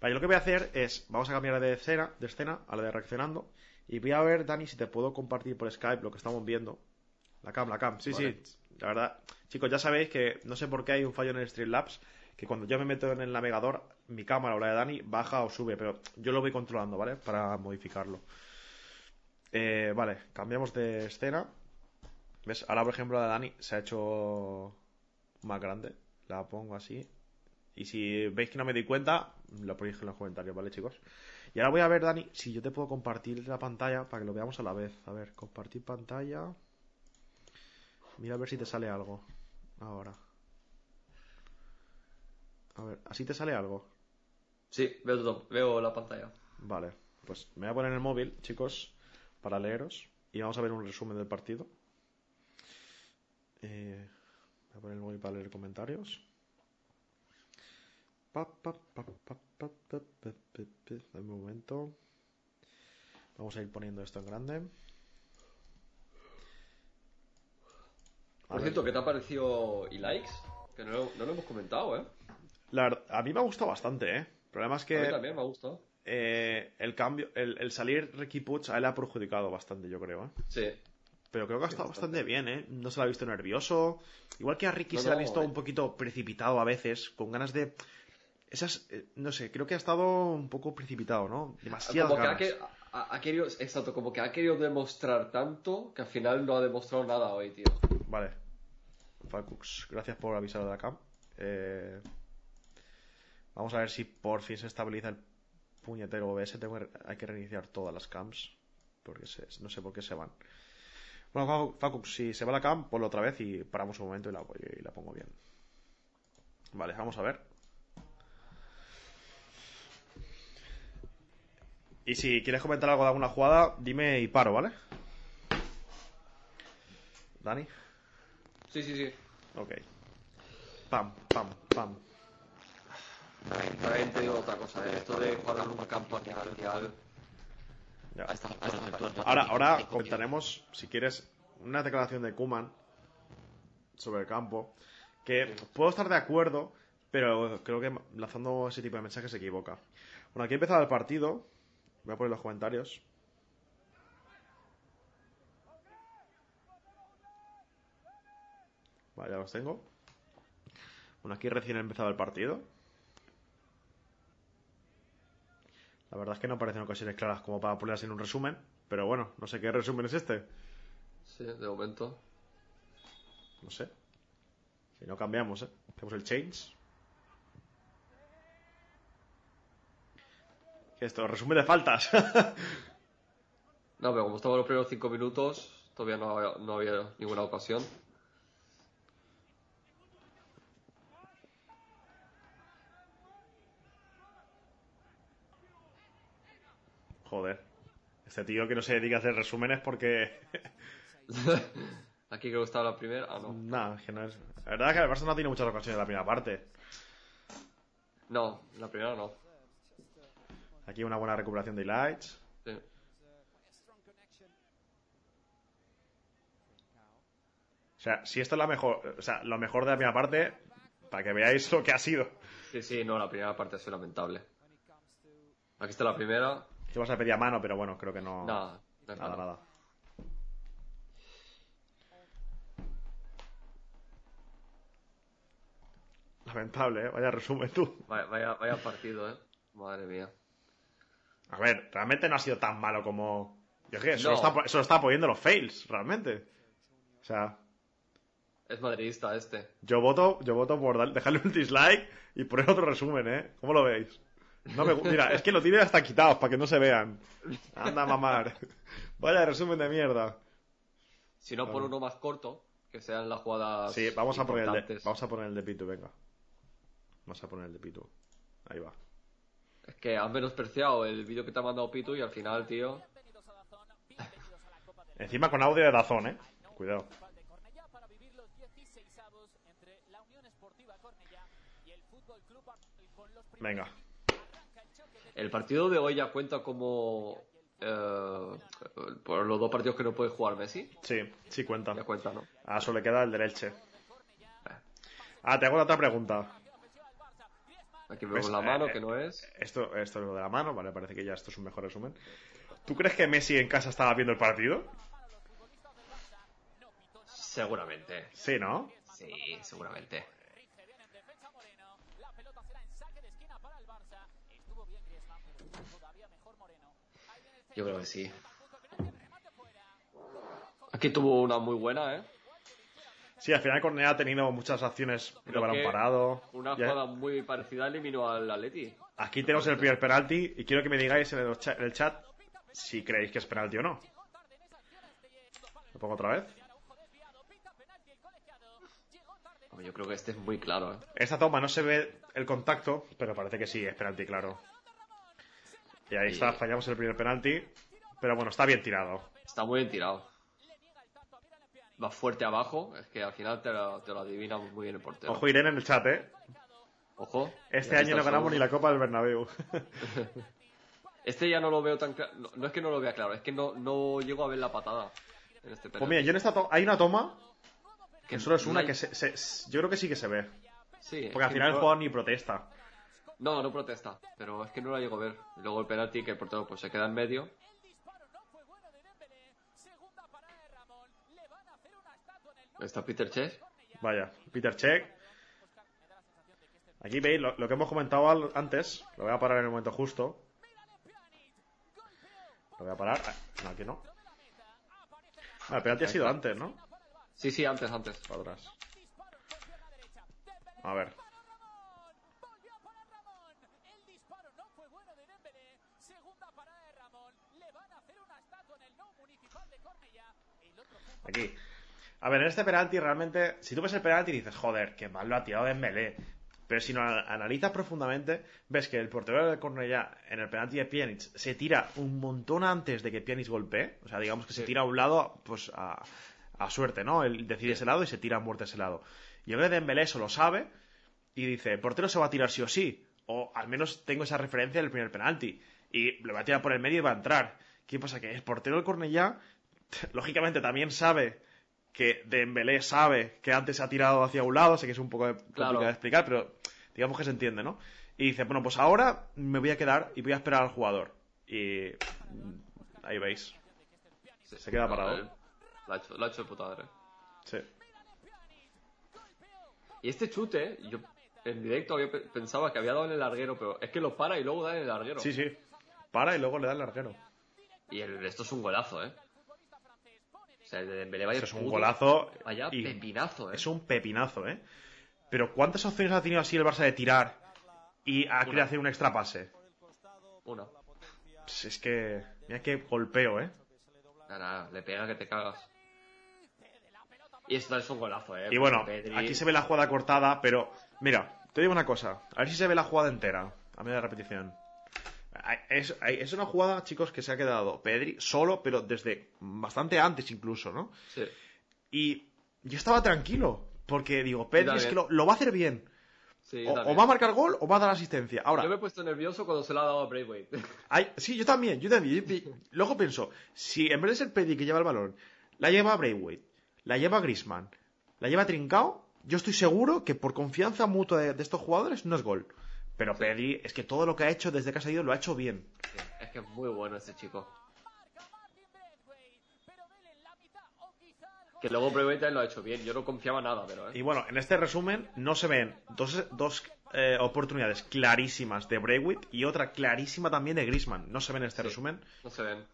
Speaker 1: Vale, lo que voy a hacer es, vamos a cambiar de escena, de escena a la de reaccionando. Y voy a ver, Dani, si te puedo compartir por Skype lo que estamos viendo. La cam, la cam. Sí,
Speaker 2: Vale.
Speaker 1: sí. La verdad, chicos, ya sabéis que no sé por qué hay un fallo en el Streamlabs. Que cuando yo me meto en el navegador, mi cámara o la de Dani baja o sube. Pero yo lo voy controlando, ¿vale? Para modificarlo. Eh, vale, cambiamos de escena. ¿Ves? Ahora, por ejemplo, la de Dani se ha hecho más grande. La pongo así. Y si veis que no me doy cuenta, lo ponéis en los comentarios, ¿vale, chicos? Y ahora voy a ver, Dani, si yo te puedo compartir la pantalla para que lo veamos a la vez. A ver, compartir pantalla. Mira a ver si te sale algo. Ahora. A ver, ¿así te sale algo?
Speaker 2: Sí, veo, todo, veo la pantalla.
Speaker 1: Vale, pues me voy a poner el móvil, chicos, para leeros. Y vamos a ver un resumen del partido. Eh, voy a poner el móvil para leer comentarios. Pa, pa, pa, un momento. Vamos a ir poniendo esto en grande. A
Speaker 2: Por
Speaker 1: ver.
Speaker 2: cierto, ¿qué te ha parecido e-likes? Que no, no, lo hemos comentado, ¿eh?
Speaker 1: La verdad, a mí me ha gustado bastante, ¿eh? El problema es
Speaker 2: A mí
Speaker 1: que
Speaker 2: también me ha gustado.
Speaker 1: eh, el cambio, el, el salir Ricky Puig a él ha perjudicado bastante, yo creo, ¿eh?
Speaker 2: Sí.
Speaker 1: Pero creo que ha estado bastante bien, ¿eh? No se lo ha visto nervioso. Igual que a Ricky
Speaker 2: No,
Speaker 1: se le ha
Speaker 2: no,
Speaker 1: visto
Speaker 2: eh.
Speaker 1: un poquito precipitado a veces, con ganas de... Esas, eh, no sé, creo que ha estado un poco precipitado, ¿no? Demasiadas
Speaker 2: Como que ha,
Speaker 1: ganas.
Speaker 2: que- ha- ha querido, exacto, como que ha querido demostrar tanto que al final no ha demostrado nada hoy, tío.
Speaker 1: Vale. Falcux, gracias por avisar de la cam. Eh, Vamos a ver si por fin se estabiliza el puñetero OBS. Tengo que- hay que reiniciar todas las cams. Porque se- no sé por qué se van. Bueno, Facu- si se va la cam, ponlo otra vez y paramos un momento y la, y la pongo bien. Vale, vamos a ver. Y si quieres comentar algo de alguna jugada, dime y paro, ¿vale? Dani.
Speaker 2: Sí, sí, sí.
Speaker 1: Ok. Pam, pam, pam.
Speaker 2: También te digo otra cosa, ¿eh? esto de jugar en un campo artificial.
Speaker 1: Ya.
Speaker 4: A esta- a estas alturas ya-
Speaker 1: Ahora, ahora contaremos, si quieres, una declaración de Kuman sobre el campo. Que puedo estar de acuerdo, pero creo que lanzando ese tipo de mensajes se equivoca. Bueno, aquí ha empezado el partido. Voy a poner los comentarios. Vale, ya los tengo. Bueno, aquí recién ha empezado el partido. La verdad es que no parecen ocasiones claras como para ponerlas en un resumen. Pero bueno, no sé qué resumen es este.
Speaker 2: Sí, de momento.
Speaker 1: No sé. Si no cambiamos, ¿eh? Hacemos el change. ¿Qué es esto? Resumen de faltas.
Speaker 2: No, pero como estamos en los primeros cinco minutos, todavía no, había- no había ninguna ocasión.
Speaker 1: Joder. Este tío que no se dedica a hacer resúmenes porque...
Speaker 2: Aquí que estaba la primera. Ah, no.
Speaker 1: Nada, es que no es... La verdad es que el Barça no tiene muchas ocasiones en la primera parte.
Speaker 2: No, la primera no.
Speaker 1: Aquí una buena recuperación de highlights.
Speaker 2: Sí.
Speaker 1: O sea, si esto es la mejor... O sea, lo mejor de la primera parte, para que veáis lo que ha sido.
Speaker 2: sí, sí, no, la primera parte ha sido lamentable. Aquí está la primera.
Speaker 1: Te vas a pedir a mano, pero bueno, creo que no...
Speaker 2: Nada, no
Speaker 1: Nada. Lamentable, ¿eh? Vaya resumen tú.
Speaker 2: Vaya, vaya, vaya partido, eh. Madre mía.
Speaker 1: A ver, realmente no ha sido tan malo como... Yo es que
Speaker 2: No.
Speaker 1: está, solo está apoyando los fails, realmente. O sea...
Speaker 2: Es madridista este.
Speaker 1: Yo voto, yo voto por dejarle un dislike y poner otro resumen, ¿eh? ¿Cómo lo veis? No me Mira, es que lo tiene hasta quitados para que no se vean. Anda a mamar. Vaya resumen de mierda.
Speaker 2: Si no, pon uno más corto, que sean las jugadas.
Speaker 1: Sí, vamos a poner el de, vamos a poner el de Pitu, venga. Vamos a poner el de Pitu. Ahí va.
Speaker 2: Es que han menospreciado el vídeo que te ha mandado Pitu y al final, tío.
Speaker 1: Encima con audio de Dazón, ¿eh? Cuidado.
Speaker 4: de Cornellá para vivir los 16avos entre la Unión Esportiva Cornellá y el Fútbol Club Arsenal con los
Speaker 1: Venga.
Speaker 2: El partido de hoy ya cuenta como. eh, por los dos partidos que no puede jugar Messi.
Speaker 1: Sí, sí cuenta.
Speaker 2: Ya cuenta, ¿no?
Speaker 1: A eso le queda el del Elche. Ah, te hago otra pregunta.
Speaker 2: Aquí vemos la mano,
Speaker 1: Eh,
Speaker 2: que no es.
Speaker 1: Esto, esto es lo de la mano, vale, parece que ya esto es un mejor resumen. ¿Tú crees que Messi en casa estaba viendo el partido?
Speaker 2: Seguramente.
Speaker 1: Sí, ¿no?
Speaker 2: Sí, seguramente. Yo creo que sí. Aquí tuvo una muy buena, ¿eh?
Speaker 1: Sí, al final Cornea ha tenido muchas acciones de balón parado.
Speaker 2: Una
Speaker 1: Ya-
Speaker 2: jugada muy parecida eliminó al Atleti.
Speaker 1: Aquí tenemos el primer penalti y quiero que me digáis en el, cha- en el chat si creéis que es penalti o no. ¿Lo pongo otra vez?
Speaker 2: Yo creo que este es muy claro, ¿eh?
Speaker 1: Esta toma no se ve el contacto, pero parece que sí, es penalti, claro. Y ahí está, fallamos el primer penalti. Pero bueno, está bien tirado.
Speaker 2: Está muy bien tirado. Va fuerte abajo, es que al final te lo, te lo adivina muy bien el portero.
Speaker 1: Ojo Irene en el chat, ¿eh?
Speaker 2: Ojo.
Speaker 1: Este año no ganamos ni la Copa del Bernabéu.
Speaker 2: Este ya no lo veo tan claro. No, no es que no lo vea claro, es que no, no llego a ver la patada en este
Speaker 1: pues mira, yo en esta hay una toma que solo es una que se, se- yo creo que sí que se ve.
Speaker 2: Sí,
Speaker 1: Porque al final el
Speaker 2: no-
Speaker 1: jugador ni protesta.
Speaker 2: No, no protesta, pero es que no la llego a ver. Luego el penalti que el portero pues se queda en medio. Está Peter Chess.
Speaker 1: Vaya, Peter Check. Aquí veis lo, lo que hemos comentado antes. Lo voy a parar en el momento justo. Lo voy a parar. Ah, No, aquí no. Ah, el penalti ha sido antes, ¿no?
Speaker 2: Sí, sí, antes, antes.
Speaker 1: Para atrás. A ver. Aquí. A ver, en este penalti realmente, si tú ves el penalti dices, joder, que mal lo ha tirado Dembélé. Pero si lo analizas profundamente, ves que el portero del Cornellá en el penalti de Pjanic se tira un montón antes de que Pjanic golpee. O sea, digamos que se tira a un lado, pues a, a suerte, ¿no? Él decide ese lado y se tira a muerte ese lado. Yo creo que Dembélé eso lo sabe y dice, el portero se va a tirar sí o sí. O al menos tengo esa referencia del primer penalti. Y lo va a tirar por el medio y va a entrar. ¿Qué pasa? Que el portero del Cornellá, lógicamente también sabe que Dembélé sabe que antes se ha tirado hacia un lado, sé que es un poco complicado
Speaker 2: Claro.
Speaker 1: de explicar, pero digamos que se entiende, ¿no? Y dice, bueno, pues ahora me voy a quedar y voy a esperar al jugador. Y mm, ahí veis.
Speaker 2: Sí.
Speaker 1: Se queda
Speaker 2: No,
Speaker 1: parado.
Speaker 2: Lo ha hecho, lo ha hecho de puta madre.
Speaker 1: Sí.
Speaker 2: Y este chute, yo en directo había pe- pensaba que había dado en el larguero, pero es que lo para y luego da en el larguero.
Speaker 1: Sí, sí. Para y luego le da el larguero.
Speaker 2: Y el- esto es un golazo, ¿eh? Sea, el de Dembélé vaya
Speaker 1: Eso es un
Speaker 2: puto-
Speaker 1: golazo.
Speaker 2: Vaya
Speaker 1: y
Speaker 2: pepinazo, ¿eh?
Speaker 1: Es un pepinazo, ¿eh? Pero ¿cuántas opciones ha tenido así el Barça de tirar y a querer hacer un extra pase?
Speaker 2: Una.
Speaker 1: Pues es que. Mira qué golpeo, ¿eh?
Speaker 2: Nada, nada, le pega que te cagas. Y esto es un golazo, ¿eh?
Speaker 1: Y bueno,
Speaker 2: Pedri-
Speaker 1: aquí se ve la jugada cortada, pero mira, te digo una cosa, a ver si se ve la jugada entera, a media repetición. Es, es una jugada, chicos, que se ha quedado Pedri solo, pero desde bastante antes incluso, ¿no?
Speaker 2: Sí.
Speaker 1: Y yo estaba tranquilo, porque digo, Pedri es que lo, lo va a hacer bien.
Speaker 2: Sí,
Speaker 1: O, va a marcar gol o va a dar asistencia. Ahora,
Speaker 2: Yo me he puesto nervioso cuando se la ha dado a Braithwaite.
Speaker 1: sí, yo también, yo también. Yo Luego pienso, si en vez de ser Pedri que lleva el balón, la lleva Braithwaite, la lleva Grisman, la lleva Trincao, yo estoy seguro que por confianza mutua de, de estos jugadores no es gol. Pero Pedri, es que todo lo que ha hecho desde que ha salido lo ha hecho bien.
Speaker 2: es que es muy bueno este chico. Que luego también lo ha hecho bien. Yo no confiaba nada, pero, ¿eh?
Speaker 1: Y bueno, en este resumen no se ven dos, dos eh, oportunidades clarísimas de Braithwaite y otra clarísima también de Grisman. No se ven en este
Speaker 2: Sí.
Speaker 1: resumen,
Speaker 2: No se ven.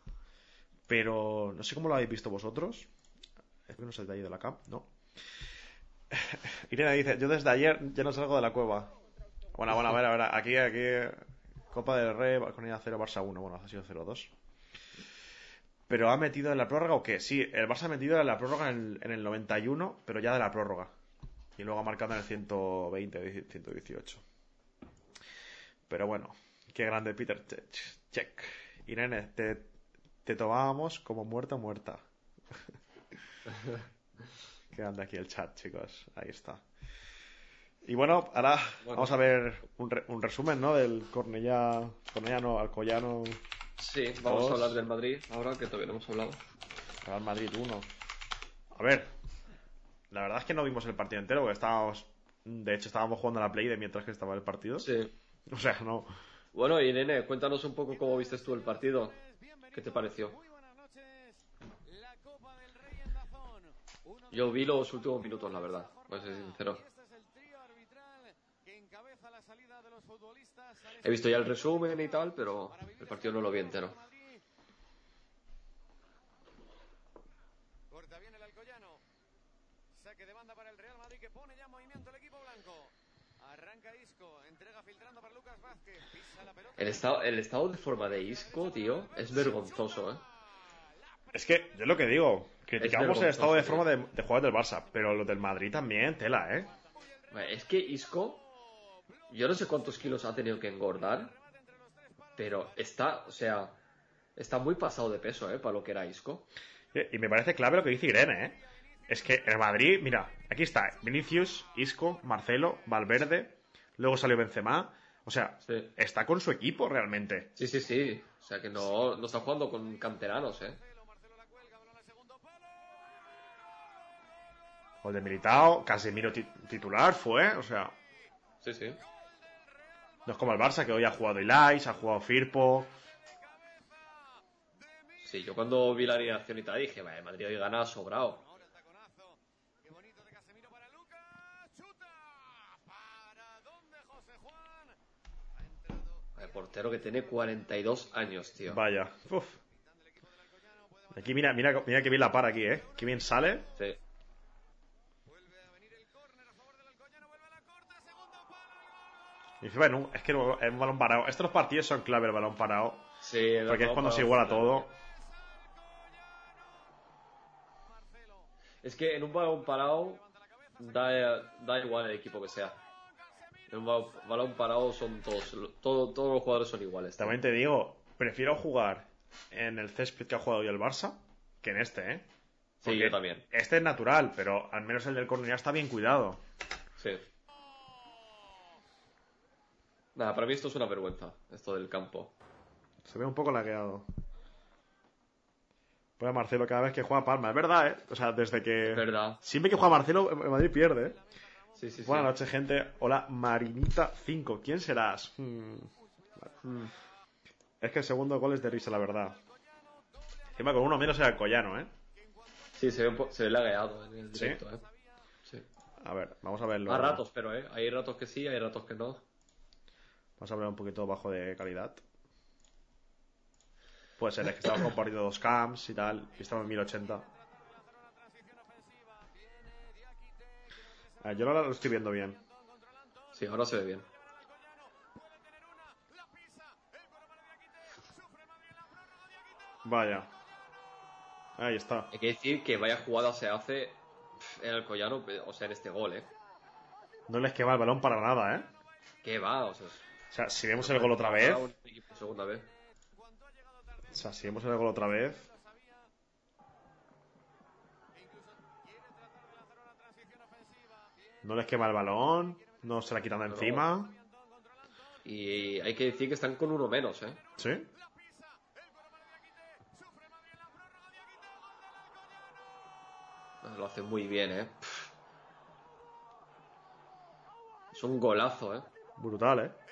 Speaker 1: pero no sé cómo lo habéis visto vosotros. Es que no de ahí de la cam, no. Irene dice, yo desde ayer ya no salgo de la cueva. Bueno, bueno, a ver, a ver, aquí, aquí, Copa del Rey, Balconía 0, Barça 1, bueno, ha sido 0-2. Pero ha metido en la prórroga o qué? Sí, el Barça ha metido en la prórroga en el, en el 91, pero ya de la prórroga. Y luego ha marcado en el 120, 118. Pero bueno, qué grande Peter. Check. Irene, te, te tomábamos como muerta muerta. qué grande aquí el chat, chicos. Ahí está. Y bueno, ahora vamos a ver un, re- un resumen, ¿no? Del Cornellá, Cornellano, Alcoyano,
Speaker 2: Sí, vamos
Speaker 1: Dos.
Speaker 2: a hablar del Madrid ahora que todavía no hemos hablado.
Speaker 1: Real Madrid 1. A ver, la verdad es que no vimos el partido entero, porque estábamos, de hecho estábamos jugando a la Play de mientras que estaba el partido.
Speaker 2: Sí.
Speaker 1: O sea, no.
Speaker 2: Bueno, Irene, cuéntanos un poco cómo viste tú el partido. ¿Qué te pareció? Yo vi los últimos minutos, la verdad. Voy a ser sincero. He visto ya el resumen y tal, pero el partido no lo vi entero.
Speaker 5: Corta bien el Alcoyano. Saque de banda para el Real Madrid que pone ya en movimiento el equipo blanco. Arranca Isco, entrega filtrando para Lucas Vázquez. Pisa la pelota.
Speaker 2: El estado, el estado de forma de Isco, tío, es vergonzoso, ¿eh?
Speaker 1: Es que, yo lo que digo, criticamos el estado de forma de, de jugar del Barça, pero lo del Madrid también, tela, ¿eh?
Speaker 2: Vale, Es que Isco, yo no sé cuántos kilos ha tenido que engordar, pero está, o sea, está muy pasado de peso, ¿eh? Para lo que era Isco.
Speaker 1: Eh, Y me parece clave lo que dice Irene, ¿eh? Es que el Madrid, mira, aquí está Vinicius, Isco, Marcelo, Valverde, luego salió Benzema, o sea,
Speaker 2: Sí.
Speaker 1: está con su equipo realmente.
Speaker 2: Sí, sí, sí. O sea que no, no está jugando con canteranos, ¿eh?
Speaker 1: O el de Militao, Casemiro ti- titular fue, o sea,
Speaker 2: Sí, sí.
Speaker 1: No es como el Barça que hoy ha jugado Ilais, ha jugado Firpo.
Speaker 2: Sí, yo cuando vi la alineación y tal dije, vaya, Madrid hoy gana sobrado.
Speaker 5: El
Speaker 2: portero que tiene 42 años, tío.
Speaker 1: Vaya, uf. Aquí mira, mira, mira que bien la para aquí, ¿eh? Qué bien sale.
Speaker 2: Sí.
Speaker 5: Vuelve a venir el córner a favor del Alcoyano. Vuelve a la corta. Segundo palo.
Speaker 1: Y dice, bueno, es que es un balón parado. Estos partidos son clave el balón parado.
Speaker 2: Sí, el
Speaker 1: Porque es cuando se iguala todo.
Speaker 2: Es que en un balón parado da, da igual el equipo que sea. En un ba- balón parado son todos, todo- todos los jugadores son iguales.
Speaker 1: También te digo, prefiero jugar en el césped que ha jugado hoy el Barça que en este, ¿eh?
Speaker 2: Sí, yo también.
Speaker 1: Este es natural, pero al menos el del Cornellá está bien cuidado.
Speaker 2: Sí. Nada, para mí esto es una vergüenza, esto del campo.
Speaker 1: Se ve un poco lagueado. Pues Marcelo cada vez que juega Palma, es verdad, ¿eh? O sea, desde que...
Speaker 2: Es verdad.
Speaker 1: Siempre que juega Marcelo, el Madrid pierde, ¿eh?
Speaker 2: Sí, sí, sí.
Speaker 1: Buenas noches, gente. Hola, Marinita5. ¿Quién serás? Hmm.
Speaker 2: Mm.
Speaker 1: Es que el segundo gol es de risa, la verdad. Encima con uno menos era el Collano, ¿eh?
Speaker 2: Sí, se ve, un po- se ve lagueado en el directo, ¿eh? Sí.
Speaker 1: A ver, vamos a verlo.
Speaker 2: A ratos, pero, ¿eh? Hay ratos que sí, hay ratos que no.
Speaker 1: Vamos a ver un poquito bajo de calidad. Puede ser, es que estamos compartiendo dos cams y tal. Y estamos en 1080. A ver, yo ahora lo estoy viendo bien.
Speaker 2: Sí, ahora se ve bien.
Speaker 1: Vaya. Ahí está.
Speaker 2: Hay que decir que vaya jugada se hace en el Collano, o sea, en este gol, ¿eh?
Speaker 1: No les quema el balón para nada, ¿eh?
Speaker 2: ¿Qué va? O sea,
Speaker 1: O sea, si vemos el gol otra vez.
Speaker 2: equipo segunda vez.
Speaker 1: O sea, si vemos el gol otra vez. No les quema el balón. No se la quitan de encima.
Speaker 2: Y hay que decir que están con uno menos, ¿eh?
Speaker 1: ¿Sí?
Speaker 2: Lo hace muy bien, ¿eh? Es un golazo, ¿eh?
Speaker 1: Brutal, ¿eh?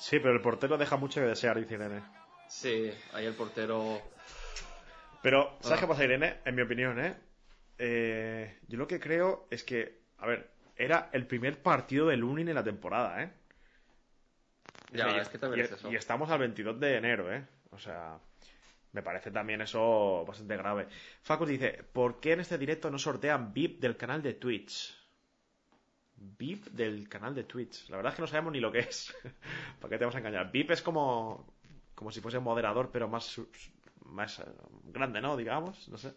Speaker 1: Sí, pero el portero deja mucho que desear, dice Irene.
Speaker 2: Sí, ahí el portero...
Speaker 1: Pero, ¿sabes
Speaker 2: Ah.
Speaker 1: qué pasa, Irene? En mi opinión, ¿eh? Eh, Yo lo que creo es que, a ver, era el primer partido del Lunin en la temporada, ¿eh?
Speaker 2: Ya,
Speaker 1: Y-
Speaker 2: es que también
Speaker 1: y,
Speaker 2: es eso.
Speaker 1: y estamos al 22 de enero, ¿eh? O sea, Me parece también eso bastante grave. Facus dice, ¿por qué en este directo no sortean VIP del canal de Twitch? VIP del canal de Twitch. La verdad es que no sabemos ni lo que es. ¿Para qué te vamos a engañar? VIP es como, como si fuese un moderador, pero más, más eh, grande, ¿no? Digamos, no sé.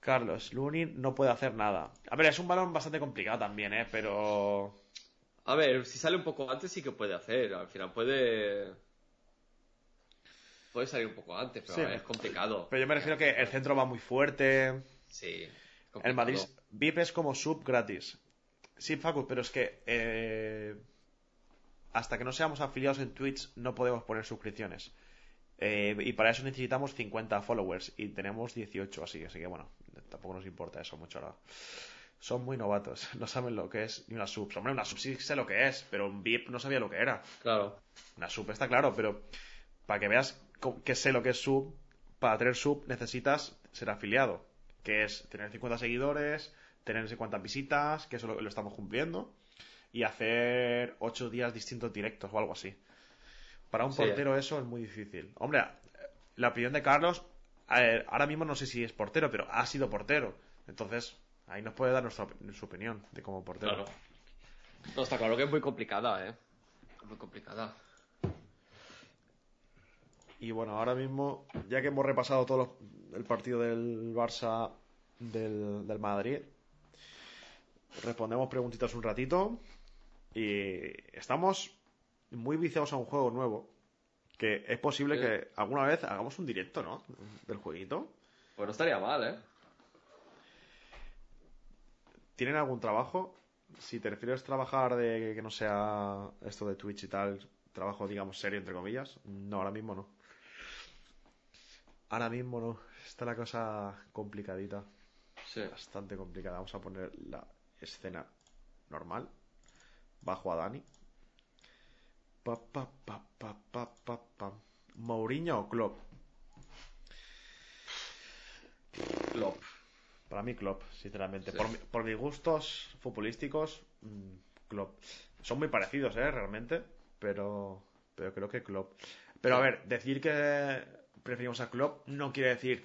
Speaker 1: Carlos, Lunin no puede hacer nada. A ver, es un balón bastante complicado también, ¿eh? Pero...
Speaker 2: A ver, si sale un poco antes sí que puede hacer. Al final puede. Puede salir un poco antes, pero
Speaker 1: Sí.
Speaker 2: a ver, es complicado.
Speaker 1: Pero yo me refiero que el centro va muy fuerte.
Speaker 2: Sí. es
Speaker 1: El Madrid
Speaker 2: complicado.
Speaker 1: VIP es como sub gratis. Sí, Facu, pero es que eh, hasta que no seamos afiliados en Twitch no podemos poner suscripciones. Eh, y para eso necesitamos 50 followers y tenemos 18 así, así que bueno, tampoco nos importa eso mucho ahora. Son muy novatos, no saben lo que es ni una sub. Hombre, una sub sí sé lo que es, pero un VIP no sabía lo que era.
Speaker 2: Claro.
Speaker 1: Una sub está claro, pero para que veas que sé lo que es sub, para tener sub necesitas ser afiliado, que es tener 50 seguidores, tener no sé cuántas visitas, que eso lo, lo estamos cumpliendo, y hacer 8 días distintos directos o algo así. Para un
Speaker 2: Sí.
Speaker 1: portero eso es muy difícil. Hombre, la opinión de Carlos, eh, ahora mismo no sé si es portero, pero ha sido portero. Entonces, ahí nos puede dar nuestra, su opinión de como portero.
Speaker 2: Claro. No, está claro que es muy complicada, ¿eh? Muy complicada.
Speaker 1: Y bueno, ahora mismo, ya que hemos repasado todo los- el partido del Barça del, del Madrid, respondemos preguntitas un ratito. Y estamos muy viciados a un juego nuevo. Que es posible
Speaker 2: Sí.
Speaker 1: que alguna vez hagamos un directo, ¿no? Del jueguito.
Speaker 2: Pues no estaría mal, ¿eh?
Speaker 1: ¿Tienen algún trabajo? Si te refieres a trabajar de que no sea esto de Twitch y tal, trabajo, digamos, serio, entre comillas, no, ahora mismo no. Ahora mismo no. Está la cosa complicadita.
Speaker 2: Sí.
Speaker 1: Bastante complicada. Vamos a poner la escena normal. Bajo a Dani. Pa, pa, pa, pa, pa, pa, pa. Mourinho o Klopp.
Speaker 2: Klopp.
Speaker 1: Para mí Klopp, sinceramente.
Speaker 2: Sí.
Speaker 1: Por, por mis gustos futbolísticos, mm, Klopp. Son muy parecidos, ¿eh? Realmente. Pero, pero creo que Klopp. Pero a ver, decir que preferimos a Klopp no quiere decir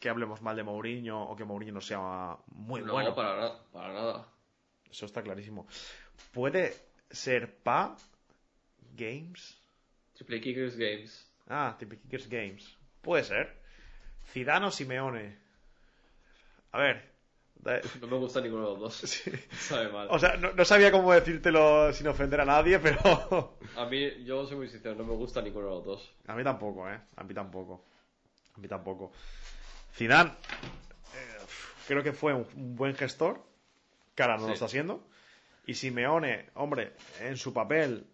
Speaker 1: que hablemos mal de Mourinho o que Mourinho no sea muy
Speaker 2: no,
Speaker 1: bueno.
Speaker 2: para, nada, para nada.
Speaker 1: Eso está clarísimo. ¿Puede ser Pa Games?
Speaker 2: Triple Kickers Games.
Speaker 1: Ah, Triple Kickers Games. Puede ser. Zidane o Simeone. A ver.
Speaker 2: No me gusta ninguno de los dos.
Speaker 1: Sí.
Speaker 2: Sabe mal.
Speaker 1: O sea, no, no sabía cómo decírtelo sin ofender a nadie, pero
Speaker 2: A mí, yo soy muy sincero, no me gusta ninguno de los dos.
Speaker 1: a mí tampoco, ¿eh? A mí tampoco. A mí tampoco. Zidane eh, creo que fue un, un buen gestor, que ahora no lo
Speaker 2: Sí.
Speaker 1: está haciendo. Y Simeone, hombre, en su papel,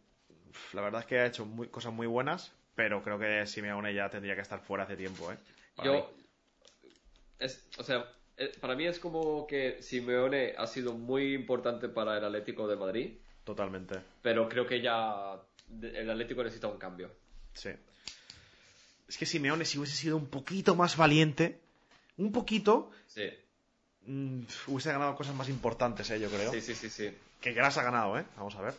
Speaker 1: la verdad es que ha hecho muy- cosas muy buenas, pero creo que Simeone ya tendría que estar fuera hace tiempo, ¿eh? Para.
Speaker 2: Yo, es, o sea, eh, para mí es como que Simeone ha sido muy importante para el Atlético de Madrid,
Speaker 1: Totalmente.
Speaker 2: pero creo que ya el Atlético necesita un cambio.
Speaker 1: Sí. Es que Simeone, si hubiese sido un poquito más valiente, un poquito,
Speaker 2: Sí,
Speaker 1: mm, hubiese ganado cosas más importantes, ¿eh? Yo creo.
Speaker 2: sí, sí, sí, sí.
Speaker 1: Que las ha ganado, ¿eh? Vamos a ver.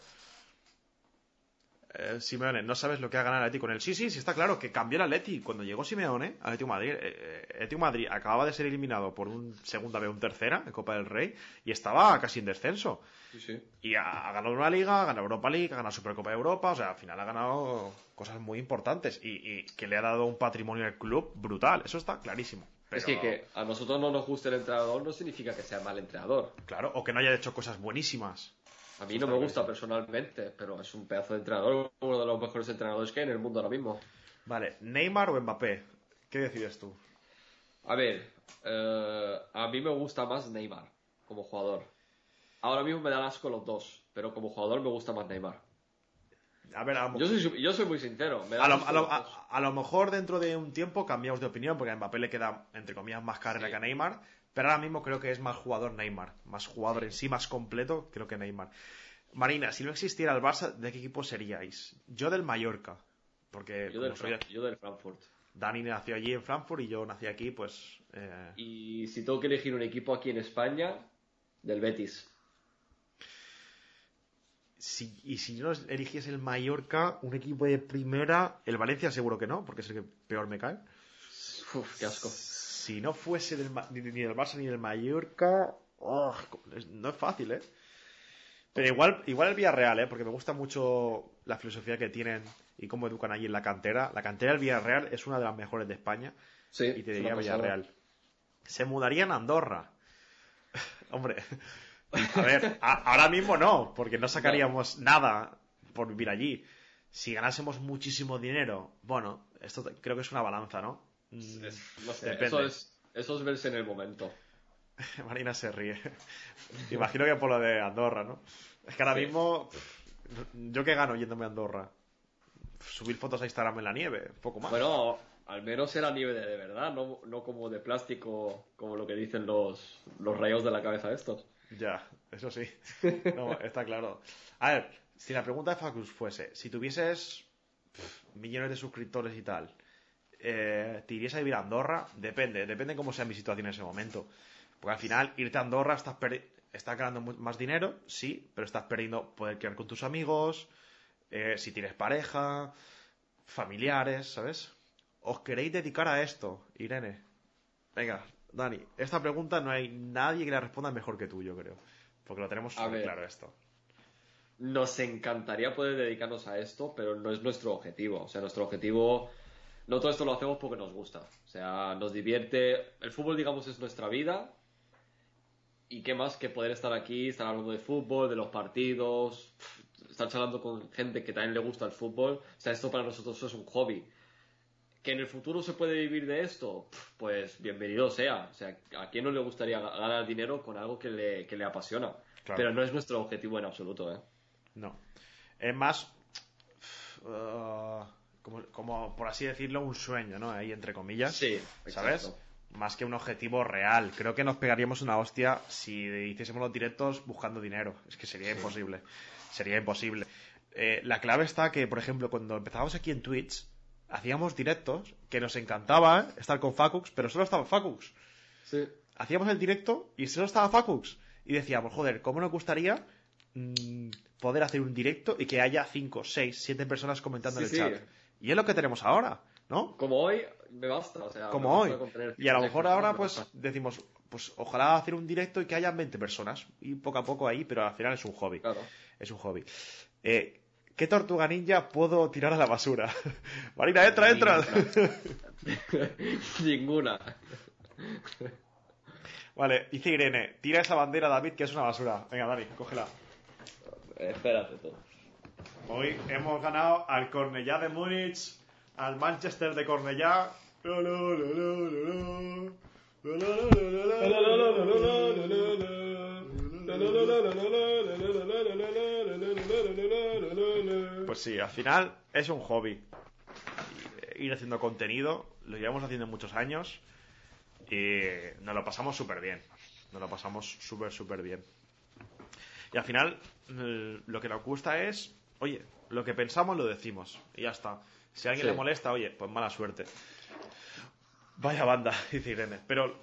Speaker 1: Eh, Simeone, no sabes lo que ha ganado el Atleti con él. Sí, sí, sí, está claro que cambió el Atleti. Cuando llegó Simeone, Atlético Madrid, eh, eh, Atlético Madrid acababa de ser eliminado por un segunda vez, un tercera en Copa del Rey y estaba casi en descenso.
Speaker 2: Sí, sí.
Speaker 1: Y ha, ha ganado una liga, ha ganado Europa League, ha ganado Supercopa de Europa, o sea, al final ha ganado cosas muy importantes y, y que le ha dado un patrimonio al club brutal. Eso está clarísimo.
Speaker 2: Es que a nosotros no nos guste el entrenador no significa que sea mal entrenador.
Speaker 1: Claro, o que no haya hecho cosas buenísimas.
Speaker 2: A mí no me gusta personalmente, pero es un pedazo de entrenador, uno de los mejores entrenadores que hay en el mundo ahora mismo.
Speaker 1: Vale, Neymar o Mbappé. ¿Qué decides tú?
Speaker 2: A ver, eh, a mí me gusta más Neymar como jugador. Ahora mismo me dan asco los dos, pero como jugador me gusta más Neymar.
Speaker 1: A ver, a lo,
Speaker 2: Yo soy, yo soy muy sincero. Me
Speaker 1: a lo- a a- mejor dentro de un tiempo cambiamos de opinión porque a Mbappé le queda, entre comillas, más carrera
Speaker 2: Sí.
Speaker 1: que a Neymar. Pero ahora mismo creo que es más jugador Neymar. Más jugador en sí, más completo, creo que Neymar. Marina, si no existiera el Barça, ¿de qué equipo seríais? Yo del Mallorca. Porque
Speaker 2: yo, del,
Speaker 1: soy-
Speaker 2: yo del Frankfurt.
Speaker 1: Dani nació allí en Frankfurt y yo nací aquí, pues... eh,
Speaker 2: Y si tengo que elegir un equipo aquí en España, del Betis.
Speaker 1: Si, y si no eligiese el Mallorca, un equipo de primera, el Valencia seguro que no, porque es el que peor me cae.
Speaker 2: Uf, qué asco.
Speaker 1: Si no fuese del, ni, ni del Barça ni del Mallorca, oh, no es fácil, ¿eh? Pero igual, igual el Villarreal, ¿eh? Porque me gusta mucho la filosofía que tienen y cómo educan allí en la cantera. La cantera del Villarreal es una de las mejores de España.
Speaker 2: Sí,
Speaker 1: y te diría. Villarreal. Se mudarían a Andorra. Hombre, a ver, a- ahora mismo no, porque no sacaríamos nada por vivir allí. Si ganásemos muchísimo dinero, bueno, esto creo que es una balanza, ¿no? Mm,
Speaker 2: Es- no sé,
Speaker 1: Depende.
Speaker 2: eso es, eso es verse en el momento.
Speaker 1: Marina se ríe. Imagino que por lo de Andorra, ¿no? Es que ahora
Speaker 2: Sí.
Speaker 1: mismo, ¿yo qué gano yéndome a Andorra? Subir fotos a Instagram en la nieve, poco más.
Speaker 2: Bueno, al menos era nieve de, de verdad, no, no como de plástico, como lo que dicen los, los rayos de la cabeza estos.
Speaker 1: Ya, eso sí. No, está claro. A ver, si la pregunta de Facus fuese, si tuvieses millones de suscriptores y tal, eh, ¿te irías a vivir a Andorra? Depende, depende cómo sea mi situación en ese momento. Porque al final, irte a Andorra estás, estás ganando más dinero, sí, pero estás perdiendo poder quedar con tus amigos, eh, si tienes pareja, familiares, ¿sabes? ¿Os queréis dedicar a esto, Irene? Venga, Dani, esta pregunta no hay nadie que la responda mejor que tú, yo creo. Porque lo tenemos súper claro esto.
Speaker 2: Nos encantaría poder dedicarnos a esto, pero no es nuestro objetivo. O sea, nuestro objetivo, no todo esto lo hacemos porque nos gusta. O sea, nos divierte. El fútbol, digamos, es nuestra vida. Y qué más que poder estar aquí, estar hablando de fútbol, de los partidos, estar charlando con gente que también le gusta el fútbol. O sea, esto para nosotros es un hobby. ¿Que en el futuro se puede vivir de esto? Pues bienvenido sea. O sea, ¿a quién no le gustaría ga- ganar dinero con algo que le, que le apasiona?
Speaker 1: Claro.
Speaker 2: Pero no es nuestro objetivo en absoluto, ¿eh?
Speaker 1: No. Es más, uh, como, como por así decirlo, un sueño, ¿no? Ahí entre comillas.
Speaker 2: Sí,
Speaker 1: ¿Sabes?
Speaker 2: exacto.
Speaker 1: Más que un objetivo real. Creo que nos pegaríamos una hostia si hiciésemos los directos buscando dinero. Es que sería imposible. Sería imposible. Eh, la clave está que, por ejemplo, cuando empezábamos aquí en Twitch, hacíamos directos que nos encantaba estar con Facux, pero solo estaba Facux.
Speaker 2: Sí.
Speaker 1: hacíamos el directo y solo estaba Facux. Y decíamos, joder, ¿cómo nos gustaría mm, poder hacer un directo y que haya 5, 6, 7 personas comentando en el
Speaker 2: sí.
Speaker 1: chat? Y es lo que tenemos ahora, ¿no?
Speaker 2: Como hoy, me basta. O sea,
Speaker 1: Como hoy. Y a lo mejor ahora, pues decimos, pues ojalá hacer un directo y que haya 20 personas. Y poco a poco ahí, pero al final es un hobby.
Speaker 2: Claro.
Speaker 1: Es un hobby. Eh, ¿Qué tortuga ninja puedo tirar a la basura? Marina, entra, entra.
Speaker 2: Ninguna.
Speaker 1: vale, dice Irene, tira esa bandera, David, que es una basura. Venga, Dani, cógela.
Speaker 2: Eh, Espérate tú.
Speaker 1: Hoy hemos ganado al Cornellá de Múnich, al Manchester de Cornellá. Pues sí, al final es un hobby. Ir haciendo contenido, lo llevamos haciendo muchos años y nos lo pasamos súper bien. Nos lo pasamos súper, súper bien. Y al final, eh, lo que nos gusta es, oye, lo que pensamos lo decimos. Y ya está. Si a alguien
Speaker 2: Sí.
Speaker 1: le molesta, oye, pues mala suerte. Vaya banda, dice Irene. Pero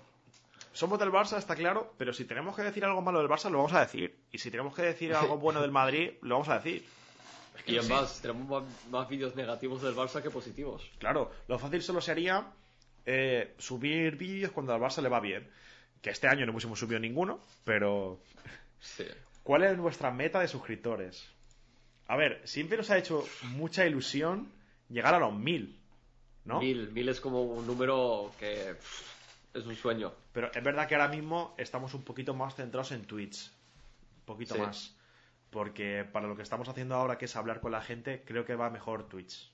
Speaker 1: somos del Barça, está claro, pero si tenemos que decir algo malo del Barça, lo vamos a decir. Y si tenemos que decir algo bueno del Madrid, lo vamos a decir.
Speaker 2: Y en más, tenemos más, más vídeos negativos del Barça que positivos.
Speaker 1: Claro, lo fácil solo sería eh, subir vídeos cuando al Barça le va bien. Que este año no hemos subido ninguno, pero
Speaker 2: Sí.
Speaker 1: ¿Cuál es nuestra meta de suscriptores? A ver, siempre nos ha hecho mucha ilusión llegar a los mil, ¿no?
Speaker 2: Mil, mil es como un número que pff, es un sueño.
Speaker 1: Pero es verdad que ahora mismo estamos un poquito más centrados en Twitch. Un poquito
Speaker 2: Sí.
Speaker 1: más. Porque para lo que estamos haciendo ahora, que es hablar con la gente, creo que va mejor Twitch.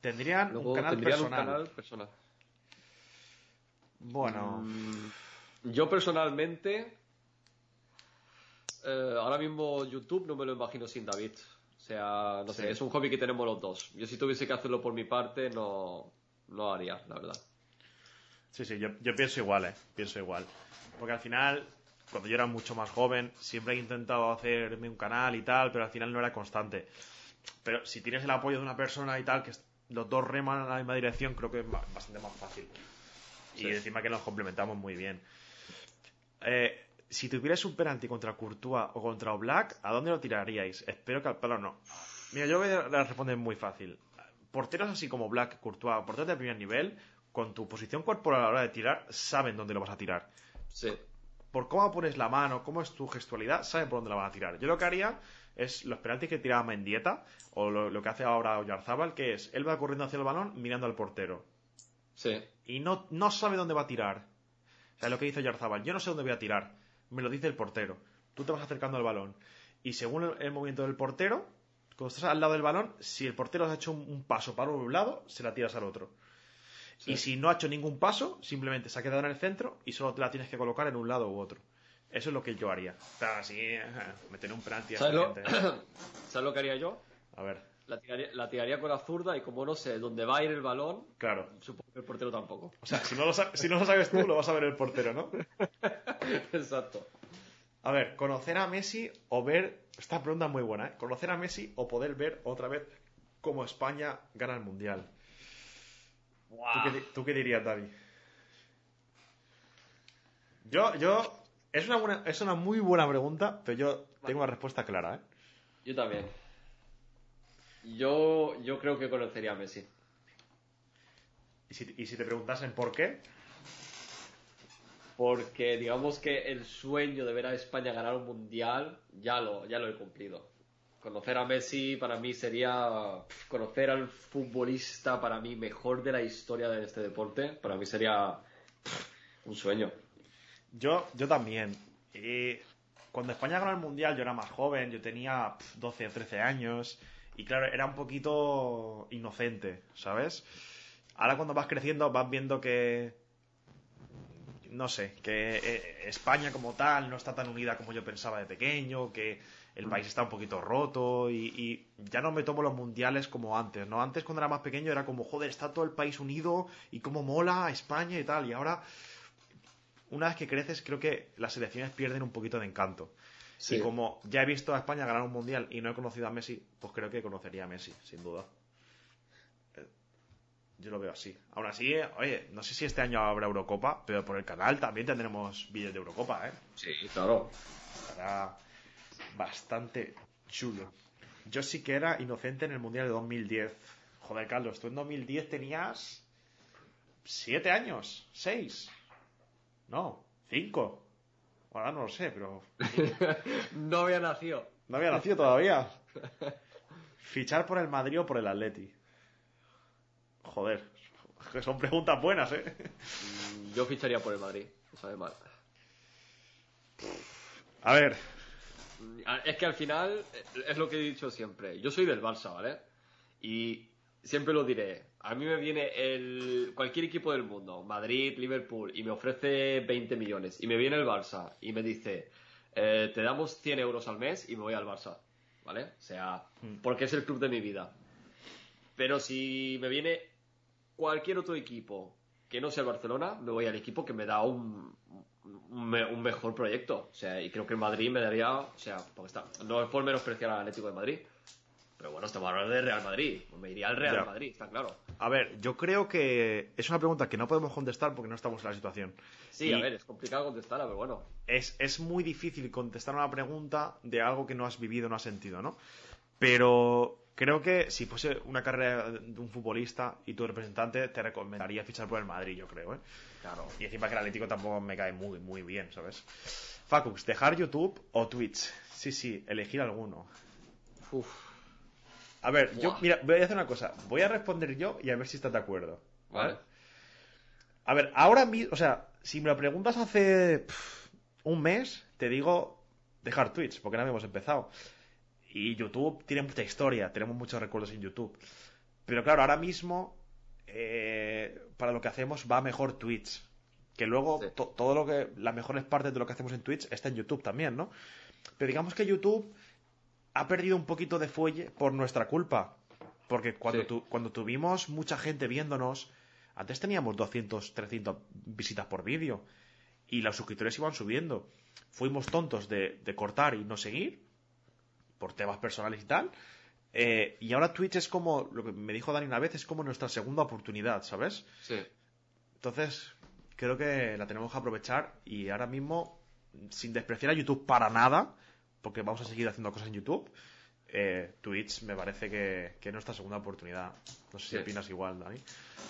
Speaker 1: Tendrían
Speaker 2: Luego
Speaker 1: un canal
Speaker 2: tendrían
Speaker 1: personal.
Speaker 2: un canal personal.
Speaker 1: Bueno,
Speaker 2: Mm, Yo personalmente, eh, ahora mismo YouTube no me lo imagino sin David. O sea, no sé, es un hobby que tenemos los dos. Yo si tuviese que hacerlo por mi parte, no, no haría, la verdad.
Speaker 1: Sí, sí, yo, yo pienso igual, ¿eh? Pienso igual. Porque al final, cuando yo era mucho más joven, siempre he intentado hacerme un canal y tal, pero al final no era constante. Pero si tienes el apoyo de una persona y tal, que los dos reman en la misma dirección, creo que es ba- bastante más fácil. Y encima que nos complementamos muy bien. Eh, si tuvierais un penalti contra Courtois o contra Oblak, ¿a dónde lo tiraríais? Espero que al palo no. Mira, yo voy a responder muy fácil. Porteros así como Black, Courtois, porteros de primer nivel, con tu posición corporal a la hora de tirar, saben dónde lo vas a tirar.
Speaker 2: Sí.
Speaker 1: Por cómo pones la mano, cómo es tu gestualidad, saben por dónde la van a tirar. Yo lo que haría es los penaltis que tiraba Mendieta, o lo, lo que hace ahora Oyarzábal, que es, él va corriendo hacia el balón mirando al portero.
Speaker 2: Sí.
Speaker 1: Y no, no sabe dónde va a tirar. O sea, lo que dice Oyarzábal, yo no sé dónde voy a tirar. Me lo dice el portero. Tú te vas acercando al balón. Y según el, el movimiento del portero, cuando estás al lado del balón, si el portero ha hecho un, un paso para un lado, se la tiras al otro.
Speaker 2: Sí.
Speaker 1: Y si no ha hecho ningún paso, simplemente se ha quedado en el centro y solo te la tienes que colocar en un lado u otro. Eso es lo que yo haría. Pero así, eh, meter un penalti a
Speaker 2: ¿Sabes lo,
Speaker 1: gente.
Speaker 2: ¿Sabes lo que haría yo?
Speaker 1: A ver,
Speaker 2: La tiraría, la tiraría con la zurda y como no sé dónde va a ir el balón,
Speaker 1: claro.
Speaker 2: supongo que el portero tampoco.
Speaker 1: O sea, si no, lo, si no lo sabes tú, lo vas a ver el portero, ¿no?
Speaker 2: Exacto.
Speaker 1: A ver, conocer a Messi o ver. Esta pregunta es muy buena, ¿eh? Conocer a Messi o poder ver otra vez cómo España gana el mundial. ¿Tú qué, di- tú qué dirías, David? Yo, yo. Es una, buena, es una muy buena pregunta, pero yo tengo una respuesta clara, ¿eh?
Speaker 2: Yo también. Yo, yo creo que conocería a Messi.
Speaker 1: Y si, y si te preguntasen por qué,
Speaker 2: Porque digamos que el sueño de ver a España ganar un mundial ya lo, ya lo he cumplido. Conocer a Messi para mí sería conocer al futbolista para mí mejor de la historia de este deporte. Para mí sería un sueño.
Speaker 1: Yo, yo también. Cuando España ganó el Mundial, yo era más joven, yo tenía pf, 12 o 13 años. Y claro, era un poquito inocente, ¿sabes? Ahora cuando vas creciendo vas viendo que... No sé, que eh, España como tal no está tan unida como yo pensaba de pequeño, que el país está un poquito roto y, y ya no me tomo los mundiales como antes, ¿no? Antes cuando era más pequeño era como, joder, está todo el país unido y cómo mola España y tal. Y ahora una vez que creces, creo que las selecciones pierden un poquito de encanto.
Speaker 2: Sí.
Speaker 1: Y como ya he visto a España ganar un mundial y no he conocido a Messi, pues creo que conocería a Messi, sin duda. Eh, Yo lo veo así. Aún así, eh, oye, no sé si este año habrá Eurocopa, pero por el canal también tendremos vídeos de Eurocopa, ¿eh?
Speaker 2: Sí, claro.
Speaker 1: Estará bastante chulo. Yo sí que era inocente en el mundial de 2010. Joder, Carlos, tú en 2010 tenías. ¿Siete años? ¿Seis? No, cinco. Ahora no lo sé, pero
Speaker 2: no había nacido.
Speaker 1: no había nacido todavía. Fichar por el Madrid o por el Atleti. Joder, que son preguntas buenas, ¿eh?
Speaker 2: Yo ficharía por el Madrid. Sabe mal.
Speaker 1: A ver,
Speaker 2: Es que al final eh, es lo que he dicho siempre. Yo soy del Barça, ¿vale? Y siempre lo diré. A mí me viene el cualquier equipo del mundo, Madrid, Liverpool, y me ofrece 20 millones. Y me viene el Barça y me dice, eh, te damos 100 euros al mes y me voy al Barça, ¿vale? O sea, porque es el club de mi vida. Pero si me viene cualquier otro equipo que no sea el Barcelona, me voy al equipo que me da un, un, me- un mejor proyecto. O sea, y creo que el Madrid me daría, o sea, porque está, no es por menospreciar al Atlético de Madrid. Pero bueno, estamos hablando de Real Madrid. Pues me iría al Real
Speaker 1: Ya.
Speaker 2: Madrid, está claro.
Speaker 1: a ver, yo creo que es una pregunta que no podemos contestar porque no estamos en la situación.
Speaker 2: Sí,
Speaker 1: Y-
Speaker 2: a ver, es complicado contestarla, pero bueno.
Speaker 1: es, es muy difícil contestar una pregunta de algo que no has vivido, no has sentido, ¿no? Pero creo que si fuese una carrera de un futbolista y tu representante, te recomendaría fichar por el Madrid, yo creo, ¿eh?
Speaker 2: Claro.
Speaker 1: Y encima que el Atlético tampoco me cae muy, muy bien, ¿sabes? Facux, ¿dejar YouTube o Twitch? Sí, sí, elegir alguno.
Speaker 2: Uf,
Speaker 1: A ver, yo, mira, voy a hacer una cosa. Voy a responder yo y a ver si estás de acuerdo.
Speaker 2: vale.
Speaker 1: A ver, ahora mismo, o sea, si me lo preguntas hace un mes, te digo dejar Twitch, porque no habíamos empezado. Y YouTube tiene mucha historia, tenemos muchos recuerdos en YouTube. Pero claro, ahora mismo, eh, para lo que hacemos va mejor Twitch. Que luego
Speaker 2: Sí.
Speaker 1: to- todo lo que, las mejores partes de lo que hacemos en Twitch está en YouTube también, ¿no? Pero digamos que YouTube ha perdido un poquito de fuelle por nuestra culpa. Porque cuando,
Speaker 2: Sí.
Speaker 1: tu- cuando tuvimos mucha gente viéndonos, antes teníamos 200, 300 visitas por vídeo. Y los suscriptores iban subiendo. Fuimos tontos de, de cortar y no seguir. Por temas personales y tal. Eh, y ahora Twitch es como, lo que me dijo Dani una vez, es como nuestra segunda oportunidad, ¿sabes?
Speaker 2: Sí.
Speaker 1: Entonces, creo que la tenemos que aprovechar y ahora mismo sin despreciar a YouTube para nada, porque vamos a seguir haciendo cosas en YouTube, eh, Twitch me parece que, que es nuestra segunda oportunidad. No sé si
Speaker 2: Sí.
Speaker 1: opinas igual, Dani.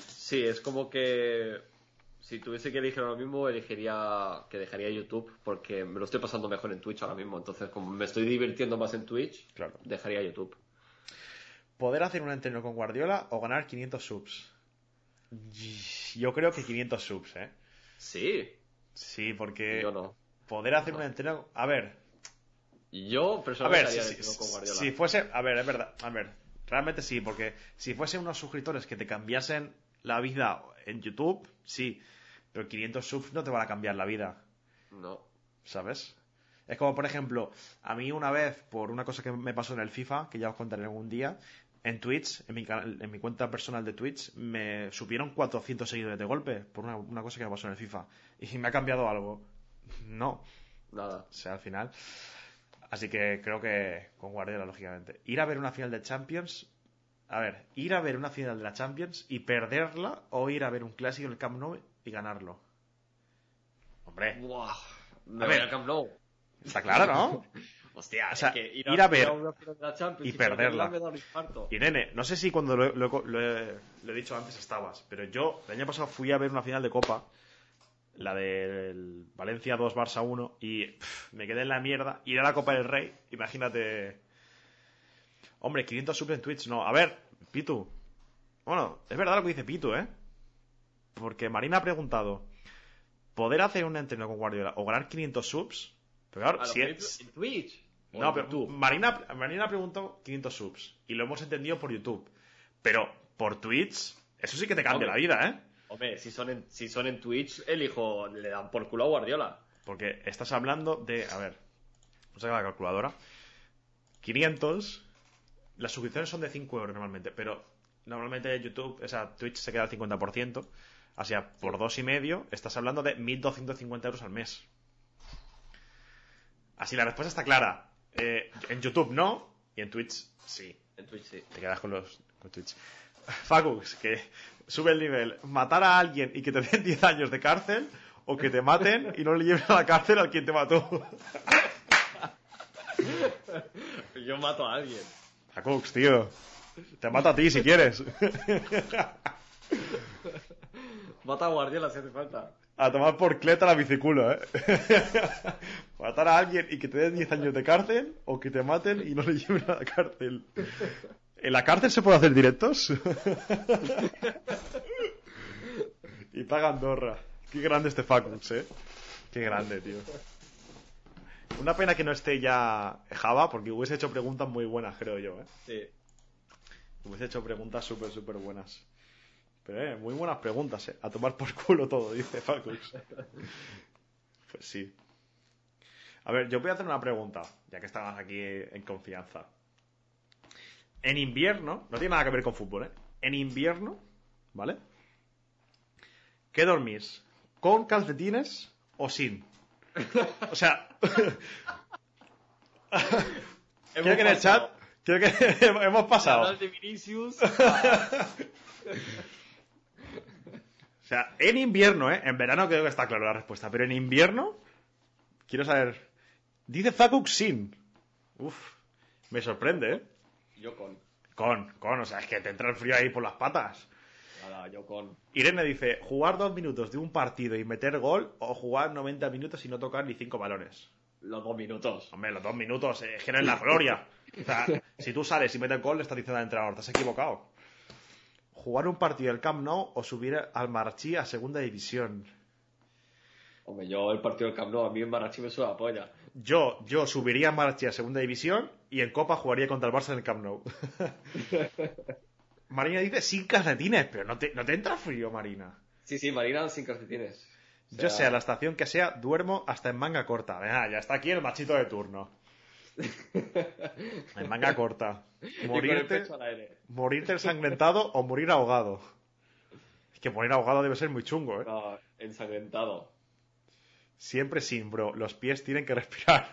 Speaker 2: Sí, es como que si tuviese que elegir ahora mismo, elegiría que dejaría YouTube porque me lo estoy pasando mejor en Twitch ahora mismo. Entonces, como me estoy divirtiendo más en Twitch,
Speaker 1: Claro.
Speaker 2: dejaría YouTube.
Speaker 1: ¿Poder hacer un entreno con Guardiola o ganar 500 subs? Yo creo que 500 subs, ¿eh?
Speaker 2: Sí,
Speaker 1: Sí, porque
Speaker 2: yo no.
Speaker 1: poder hacer un entreno... A ver,
Speaker 2: Yo
Speaker 1: a
Speaker 2: personalmente
Speaker 1: ver, si, si-
Speaker 2: con Guardiola.
Speaker 1: si fuese... A ver, es verdad. A ver, realmente sí, porque si fuese unos suscriptores que te cambiasen la vida en YouTube, sí. Pero 500 subs no te van a cambiar la vida.
Speaker 2: No.
Speaker 1: ¿sabes? Es como, por ejemplo, a mí una vez, por una cosa que me pasó en el FIFA, que ya os contaré algún día, en Twitch, en mi, canal- en mi cuenta personal de Twitch, me subieron 400 seguidores de golpe por una, una cosa que me pasó en el FIFA. Y me ha cambiado algo. No.
Speaker 2: Nada.
Speaker 1: O sea, al final. Así que creo que con Guardiola, lógicamente. Ir a ver una final de Champions. A ver, ir a ver una final de la Champions y perderla o ir a ver un clásico en el Camp Nou y ganarlo. Hombre,
Speaker 2: Buah. Me
Speaker 1: A ver.
Speaker 2: al Camp Nou.
Speaker 1: está claro, ¿no?
Speaker 2: Hostia,
Speaker 1: O sea,
Speaker 2: es que ir,
Speaker 1: ir a ver
Speaker 2: una final de la Champions
Speaker 1: y
Speaker 2: perderla.
Speaker 1: Y nene, no sé si cuando lo, lo- lo he, lo he dicho antes estabas, pero yo el año pasado fui a ver una final de Copa, la del Valencia 2 Barça 1, y pff, me quedé en la mierda. Ir a la Copa del Rey, imagínate. Hombre, 500 subs en Twitch, no. A ver, Pitu. Bueno, es verdad lo que dice Pitu, ¿eh? Porque Marina ha preguntado: ¿poder hacer un entreno con Guardiola o ganar 500 subs? Pero claro,
Speaker 2: A
Speaker 1: si es-
Speaker 2: en Twitch.
Speaker 1: No, pero
Speaker 2: YouTube.
Speaker 1: Marina, Marina preguntó 500 subs y lo hemos entendido por YouTube. Pero por Twitch, eso sí que te cambia
Speaker 2: Hombre.
Speaker 1: la vida, ¿eh?
Speaker 2: Hombre, si son en, si son en Twitch, elijo, le dan por culo a Guardiola.
Speaker 1: Porque estás hablando de. A ver, vamos a sacar la calculadora. 500. Las suscripciones son de 5 euros normalmente, pero normalmente YouTube, o sea, Twitch se queda al 50%. O sea, por dos y medio estás hablando de 1.250 euros al mes. Así la respuesta está clara. Eh, en YouTube no, y en Twitch sí.
Speaker 2: En Twitch sí.
Speaker 1: Te quedas con los con Twitch. Facus, que sube el nivel. Matar a alguien y que te den 10 años de cárcel o que te maten y no le lleven a la cárcel al quien te mató.
Speaker 2: Yo mato a alguien.
Speaker 1: Facux, tío. Te mato a ti si quieres.
Speaker 2: Mata a Guardiola si hace falta.
Speaker 1: A tomar por cleta la biciculo, ¿eh? Matar a alguien y que te den 10 años de cárcel o que te maten y no le lleven a la cárcel. ¿En la cárcel se puede hacer directos? y paga Andorra. Qué grande este Facux, ¿eh? Qué grande, tío. Una pena que no esté ya Java, porque hubiese hecho preguntas muy buenas, creo yo, ¿eh?
Speaker 2: Sí.
Speaker 1: Hubiese hecho preguntas súper, súper buenas. Pero, eh, muy buenas preguntas, eh. A tomar por culo todo, dice Facus. Pues sí. A ver, yo voy a hacer una pregunta, ya que estamos aquí en confianza. En invierno, no tiene nada que ver con fútbol, ¿eh? En invierno, ¿vale? ¿Qué dormís? ¿Con calcetines o sin? O sea, quiero que en el chat, quiero que hemos pasado.
Speaker 2: De Vinicius.
Speaker 1: O sea, en invierno, ¿eh? En verano creo que está claro la respuesta, pero en invierno, quiero saber. Dice Fakuk sin. Uf, me sorprende, ¿eh?
Speaker 2: yo con.
Speaker 1: Con, con, o sea, es que te entra el frío ahí por las patas.
Speaker 2: Nada, yo con.
Speaker 1: Irene dice, jugar dos minutos de un partido y meter gol o jugar 90 minutos y no tocar ni cinco balones.
Speaker 2: Los dos minutos.
Speaker 1: Hombre, los dos minutos, eh, es que no es la gloria. O sea, si tú sales y metes gol, le estás diciendo al entrenador, te has equivocado. Jugar un partido del Camp Nou o subir al Marchí a segunda división.
Speaker 2: Hombre, yo el partido del Camp Nou, a mí en Marachi me suena la polla.
Speaker 1: Yo, yo subiría a Marchi a segunda división y en Copa jugaría contra el Barça en el Camp Nou. Marina dice sin calcetines, pero no te, no te entra frío, Marina.
Speaker 2: Sí, sí, Marina sin calcetines. O
Speaker 1: Yo sé, a la estación que sea, duermo hasta en manga corta. Venga, ya está aquí el machito de turno. En manga corta. Morirte, morirte ensangrentado o morir ahogado. Es que morir ahogado debe ser muy chungo, ¿eh?
Speaker 2: No, ensangrentado.
Speaker 1: Siempre sin, bro. Los pies tienen que respirar.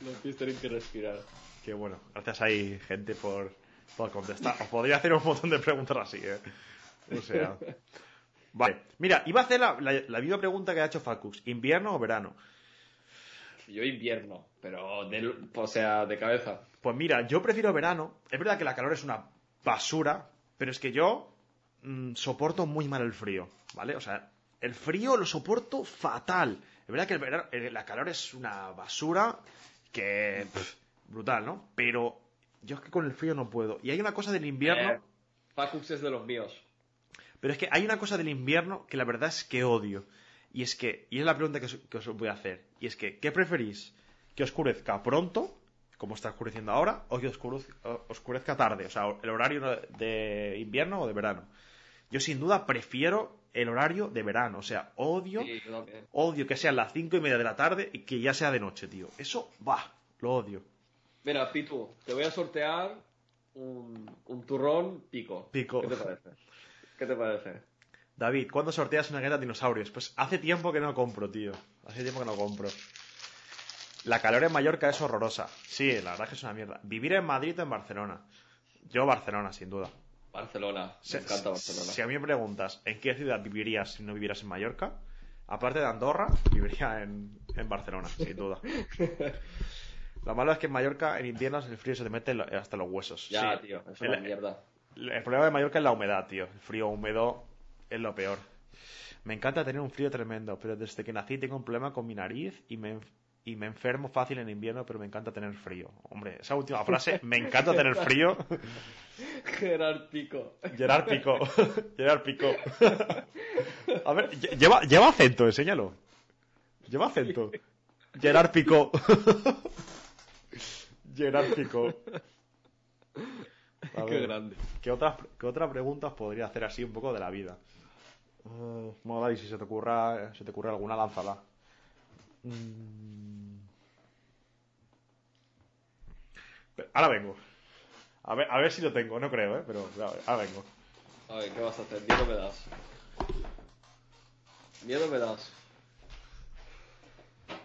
Speaker 2: Los pies tienen que respirar.
Speaker 1: Qué bueno. Gracias ahí, gente, por, por contestar. Os podría hacer un montón de preguntas así, ¿eh? O sea. Vale. Mira, iba a hacer la, la, la misma pregunta que ha hecho Facus. ¿Invierno o verano?
Speaker 2: Yo invierno, pero de, o sea, de cabeza.
Speaker 1: Pues mira, yo prefiero verano. Es verdad que la calor es una basura, pero es que yo mm, soporto muy mal el frío, ¿vale? O sea, el frío lo soporto fatal. Es verdad que el verano- eh, la calor es una basura que... pff, brutal, ¿no? Pero yo es que con el frío no puedo. Y hay una cosa del invierno...
Speaker 2: Eh, Facux es de los míos.
Speaker 1: Pero es que hay una cosa del invierno que la verdad es que odio. Y es que, y es la pregunta que os, que os voy a hacer. Y es que, ¿qué preferís? ¿Que oscurezca pronto, como está oscureciendo ahora, o que oscurezca tarde? O sea, el horario de invierno o de verano. Yo sin duda prefiero el horario de verano. O sea, odio,
Speaker 2: Sí,
Speaker 1: odio que sean las cinco y media de la tarde y que ya sea de noche, tío. Eso, va, lo odio.
Speaker 2: Mira, Pitu, te voy a sortear un, un turrón pico.
Speaker 1: Pico.
Speaker 2: ¿Qué te parece? ¿Qué te parece?
Speaker 1: David, ¿cuándo sorteas una guerra de dinosaurios? Pues hace tiempo que no compro, tío. Hace tiempo que no compro. La calor en Mallorca es horrorosa. Sí, la verdad es que es una mierda. Vivir en Madrid o en Barcelona. Yo Barcelona, sin duda.
Speaker 2: Barcelona.
Speaker 1: Si-
Speaker 2: Me encanta Barcelona.
Speaker 1: Si a mí me preguntas en qué ciudad vivirías si no vivieras en Mallorca, aparte de Andorra, viviría en, en Barcelona, sin duda. Lo malo es que en Mallorca, en invierno, el frío se te mete hasta los huesos.
Speaker 2: Ya,
Speaker 1: Sí.
Speaker 2: tío, es
Speaker 1: El-
Speaker 2: una mierda.
Speaker 1: El problema de Mallorca es la humedad, tío. El frío húmedo es lo peor. Me encanta tener un frío tremendo, pero desde que nací tengo un problema con mi nariz y me, y me enfermo fácil en invierno, pero me encanta tener frío. Hombre, esa última frase, me encanta tener frío.
Speaker 2: Gerard Pico.
Speaker 1: Gerard Pico. Gerard Pico. A ver, lle- lleva, lleva acento, enséñalo. Lleva acento. Gerard Pico. Gerard Pico. A
Speaker 2: Qué grande.
Speaker 1: ¿Qué otras, ¿Qué otras preguntas podría hacer así un poco de la vida? Uh, bueno, Dani, si se te ocurra, se te ocurre alguna, lánzala. Mm. Ahora vengo. A ver, a ver si lo tengo, no creo, ¿eh? Pero a ver, ahora vengo.
Speaker 2: A ver, ¿qué vas a hacer? Miedo me das. Miedo me das.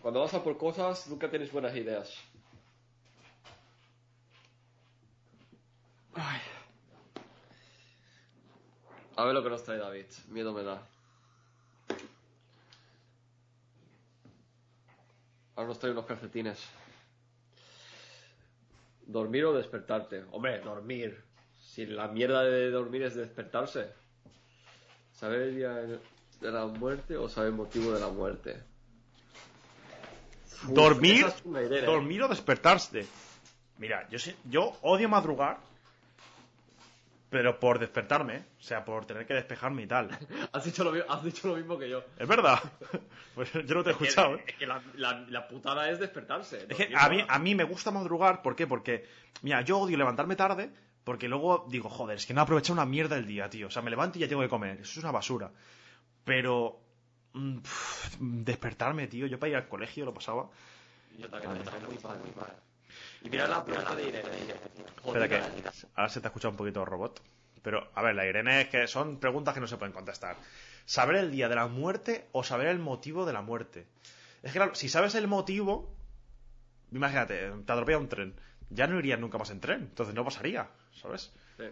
Speaker 2: Cuando vas a por cosas, nunca tienes buenas ideas. Ay. A ver lo que nos trae David. Miedo me da. Ahora nos trae unos calcetines. ¿Dormir o despertarte? Hombre, dormir. Si la mierda de dormir es despertarse. ¿Saber el día de la muerte o saber el motivo de la muerte? Uf,
Speaker 1: dormir,
Speaker 2: idea, ¿eh?
Speaker 1: dormir o despertarse. Mira, yo odio madrugar, pero por despertarme, o sea, por tener que despejarme y tal.
Speaker 2: Has dicho, lo, has dicho lo mismo que yo.
Speaker 1: Es verdad. Pues yo no te he escuchado. ¿eh?
Speaker 2: Es que la, la- la putada es despertarse.
Speaker 1: Es que a mí, a mí me gusta madrugar, ¿por qué? Porque, mira, yo odio levantarme tarde, porque luego digo, joder, es que no he aprovechado una mierda el día, tío. O sea, me levanto y ya tengo que comer. Eso es una basura. Pero, mm, pff, despertarme, tío. Yo para ir al colegio lo pasaba.
Speaker 2: Yo también, yo también, muy mal, muy mal. Y mira la pregunta de Irene.
Speaker 1: Espera que ahora se te ha escuchado un poquito el robot. Pero, a ver, la Irene es que son preguntas que no se pueden contestar. ¿Saber el día de la muerte o saber el motivo de la muerte? Es que, claro, si sabes el motivo, imagínate, te atropella un tren. Ya no irías nunca más en tren, entonces no pasaría, ¿sabes?
Speaker 2: Sí.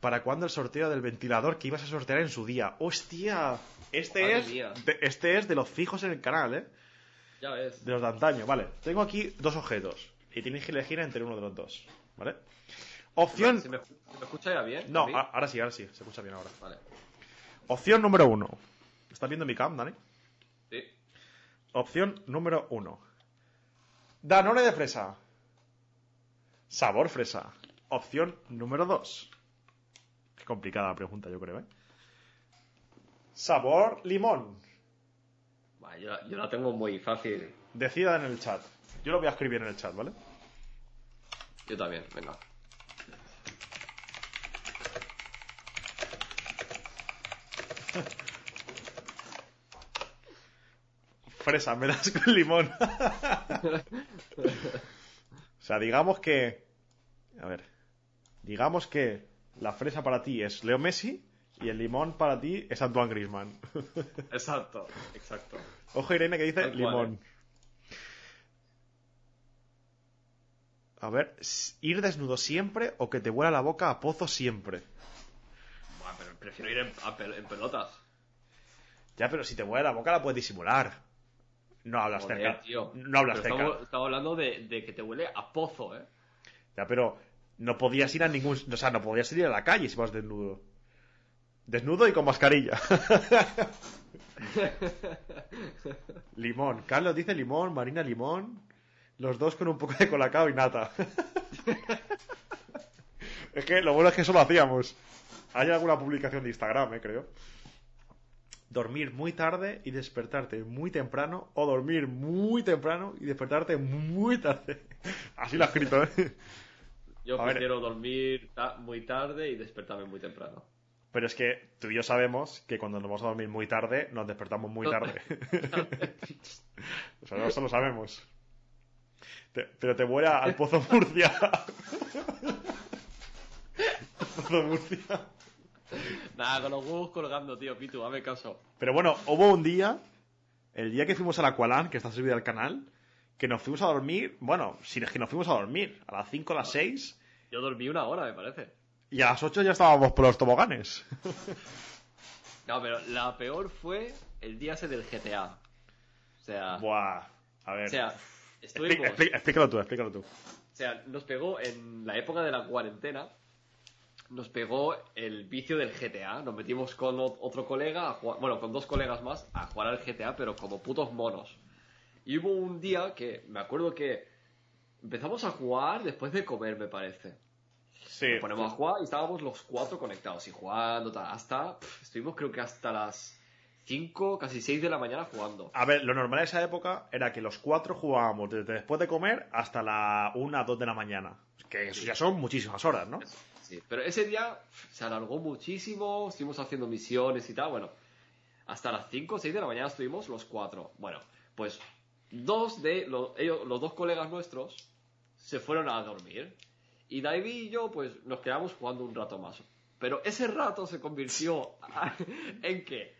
Speaker 1: ¿Para cuándo el sorteo del ventilador que ibas a sortear en su día? ¡Hostia! Este
Speaker 2: Madre
Speaker 1: es,
Speaker 2: mía.
Speaker 1: de, este es de los fijos en el canal, ¿eh?
Speaker 2: Ya ves.
Speaker 1: De los de antaño, vale. Tengo aquí dos objetos y tenéis que elegir entre uno de los dos, ¿vale? Opción...
Speaker 2: ¿Se me, se me escucha ya bien?
Speaker 1: No, ahora sí, ahora sí, se escucha bien ahora.
Speaker 2: Vale.
Speaker 1: Opción número uno. ¿Estás viendo mi cam, Dani?
Speaker 2: Sí.
Speaker 1: Opción número uno. Danone de fresa. Sabor fresa. Opción número dos. Qué complicada la pregunta, yo creo, ¿eh? Sabor limón.
Speaker 2: Yo, yo la tengo muy fácil.
Speaker 1: Decida en el chat. Yo lo voy a escribir en el chat, ¿vale?
Speaker 2: Yo también, venga.
Speaker 1: Fresa, me das con limón. o sea, digamos que. A ver. Digamos que la fresa para ti es Leo Messi y el limón para ti es Antoine Griezmann.
Speaker 2: Exacto, exacto.
Speaker 1: Ojo, Irene, que dice limón. A ver, ir desnudo siempre o que te huela la boca a pozo siempre.
Speaker 2: Buah, pero, prefiero ir en, a pel- en pelotas.
Speaker 1: Ya, pero si te mueve la boca la puedes disimular. No hablas
Speaker 2: Joder,
Speaker 1: cerca.
Speaker 2: tío.
Speaker 1: No hablas
Speaker 2: Pero
Speaker 1: cerca.
Speaker 2: Estamos, estamos hablando de, de que te huele a pozo, ¿eh?
Speaker 1: Ya, pero no podías ir a ningún. O sea, no podías ir a la calle si vas desnudo. Desnudo y con mascarilla. limón. Carlos dice limón, Marina limón. Los dos con un poco de colacao y nata. es que lo bueno es que eso lo hacíamos. Hay alguna publicación de Instagram, eh, creo. Dormir muy tarde y despertarte muy temprano. O dormir muy temprano y despertarte muy tarde. Así lo ha escrito, ¿eh?
Speaker 2: Yo
Speaker 1: A ver.
Speaker 2: prefiero dormir ta- muy tarde y despertarme muy temprano.
Speaker 1: Pero es que tú y yo sabemos que cuando nos vamos a dormir muy tarde, nos despertamos muy tarde. o sea, eso lo sabemos. Te- pero te vuela al Pozo Murcia. Pozo Murcia.
Speaker 2: Nada, con los huevos colgando, tío, Pitu, hazme caso.
Speaker 1: Pero bueno, hubo un día, el día que fuimos al Aqualan, que está subido al canal, que nos fuimos a dormir, bueno, si es que nos fuimos a dormir, a las 5 a las 6,
Speaker 2: Yo dormí una hora, me parece.
Speaker 1: y a las 8 ya estábamos por los toboganes.
Speaker 2: No, pero la peor fue el día ese del GTA. O sea,
Speaker 1: Buah, a ver.
Speaker 2: o sea, estuvimos...
Speaker 1: explícalo tú, explícalo tú.
Speaker 2: O sea, nos pegó en la época de la cuarentena, nos pegó el vicio del GTA. Nos metimos con otro colega, a jugar- bueno, con dos colegas más, a jugar al GTA, pero como putos monos. Y hubo un día que me acuerdo que empezamos a jugar después de comer, me parece.
Speaker 1: Sí,
Speaker 2: Nos ponemos a jugar y estábamos los cuatro conectados y jugando, tal, hasta, estuvimos creo que hasta las 5, casi 6 de la mañana jugando.
Speaker 1: A ver, lo normal en esa época era que los cuatro jugábamos desde después de comer hasta la una, dos de la mañana. Que eso ya son muchísimas horas, ¿no?
Speaker 2: Sí, pero ese día se alargó muchísimo, estuvimos haciendo misiones y tal, bueno, hasta las 5 o 6 de la mañana estuvimos los cuatro. Bueno, pues dos de los, ellos, los dos colegas nuestros se fueron a dormir y David y yo pues nos quedamos jugando un rato más. Pero ese rato se convirtió en que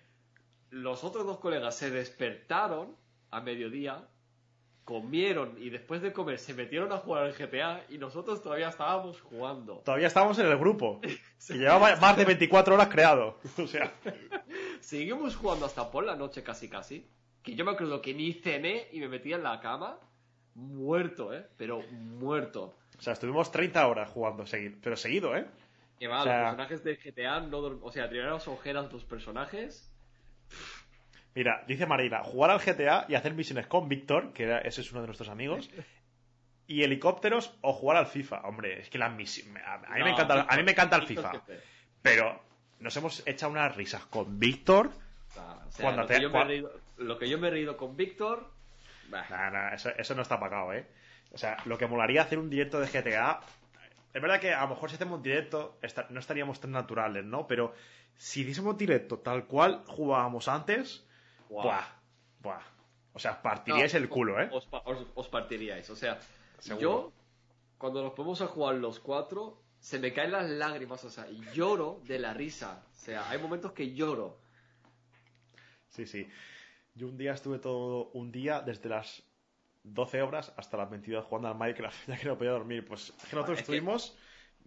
Speaker 2: los otros dos colegas se despertaron a mediodía, comieron y después de comer se metieron a jugar al GTA y nosotros todavía estábamos jugando.
Speaker 1: Todavía estábamos en el grupo. Que llevaba más de 24 horas creado. O sea,
Speaker 2: Seguimos jugando hasta por la noche casi casi. Que yo me acuerdo que ni cené y me metí en la cama muerto, ¿eh? Pero muerto.
Speaker 1: o sea, estuvimos 30 horas jugando seguido. Pero seguido, ¿eh?
Speaker 2: Que va,
Speaker 1: O sea-
Speaker 2: los personajes de GTA no O sea, tenían las ojeras los personajes.
Speaker 1: Mira, dice Marina, jugar al GTA y hacer misiones con Víctor, que era- ese es uno de nuestros amigos, y helicópteros o jugar al FIFA. Hombre, es que las misiones... A, a mí me encanta, a mí me encanta el FIFA. Pero nos hemos echado unas risas con Víctor.
Speaker 2: O sea,
Speaker 1: Cuando
Speaker 2: lo,
Speaker 1: te-
Speaker 2: que yo me he
Speaker 1: cua-
Speaker 2: reído, lo que yo me he reído con Víctor.
Speaker 1: Nah, nah, eso, eso no está pagado, ¿eh? O sea, lo que molaría hacer un directo de GTA. Es verdad que a lo mejor si hacemos directo no estaríamos tan naturales, ¿no? Pero si hiciésemos directo tal cual jugábamos antes,
Speaker 2: guau.
Speaker 1: ¡buah! ¡buah! O sea, partiríais
Speaker 2: No,
Speaker 1: el culo, ¿eh?
Speaker 2: Os, os- os partiríais. O sea,
Speaker 1: Seguro.
Speaker 2: yo, cuando nos ponemos a jugar los cuatro, se me caen las lágrimas. O sea, lloro de la risa. O sea, hay momentos que lloro.
Speaker 1: Sí, sí. Yo un día estuve todo un día desde las 12 horas hasta las 22 jugando al Minecraft, ya que no podía dormir. Pues es que nosotros estuvimos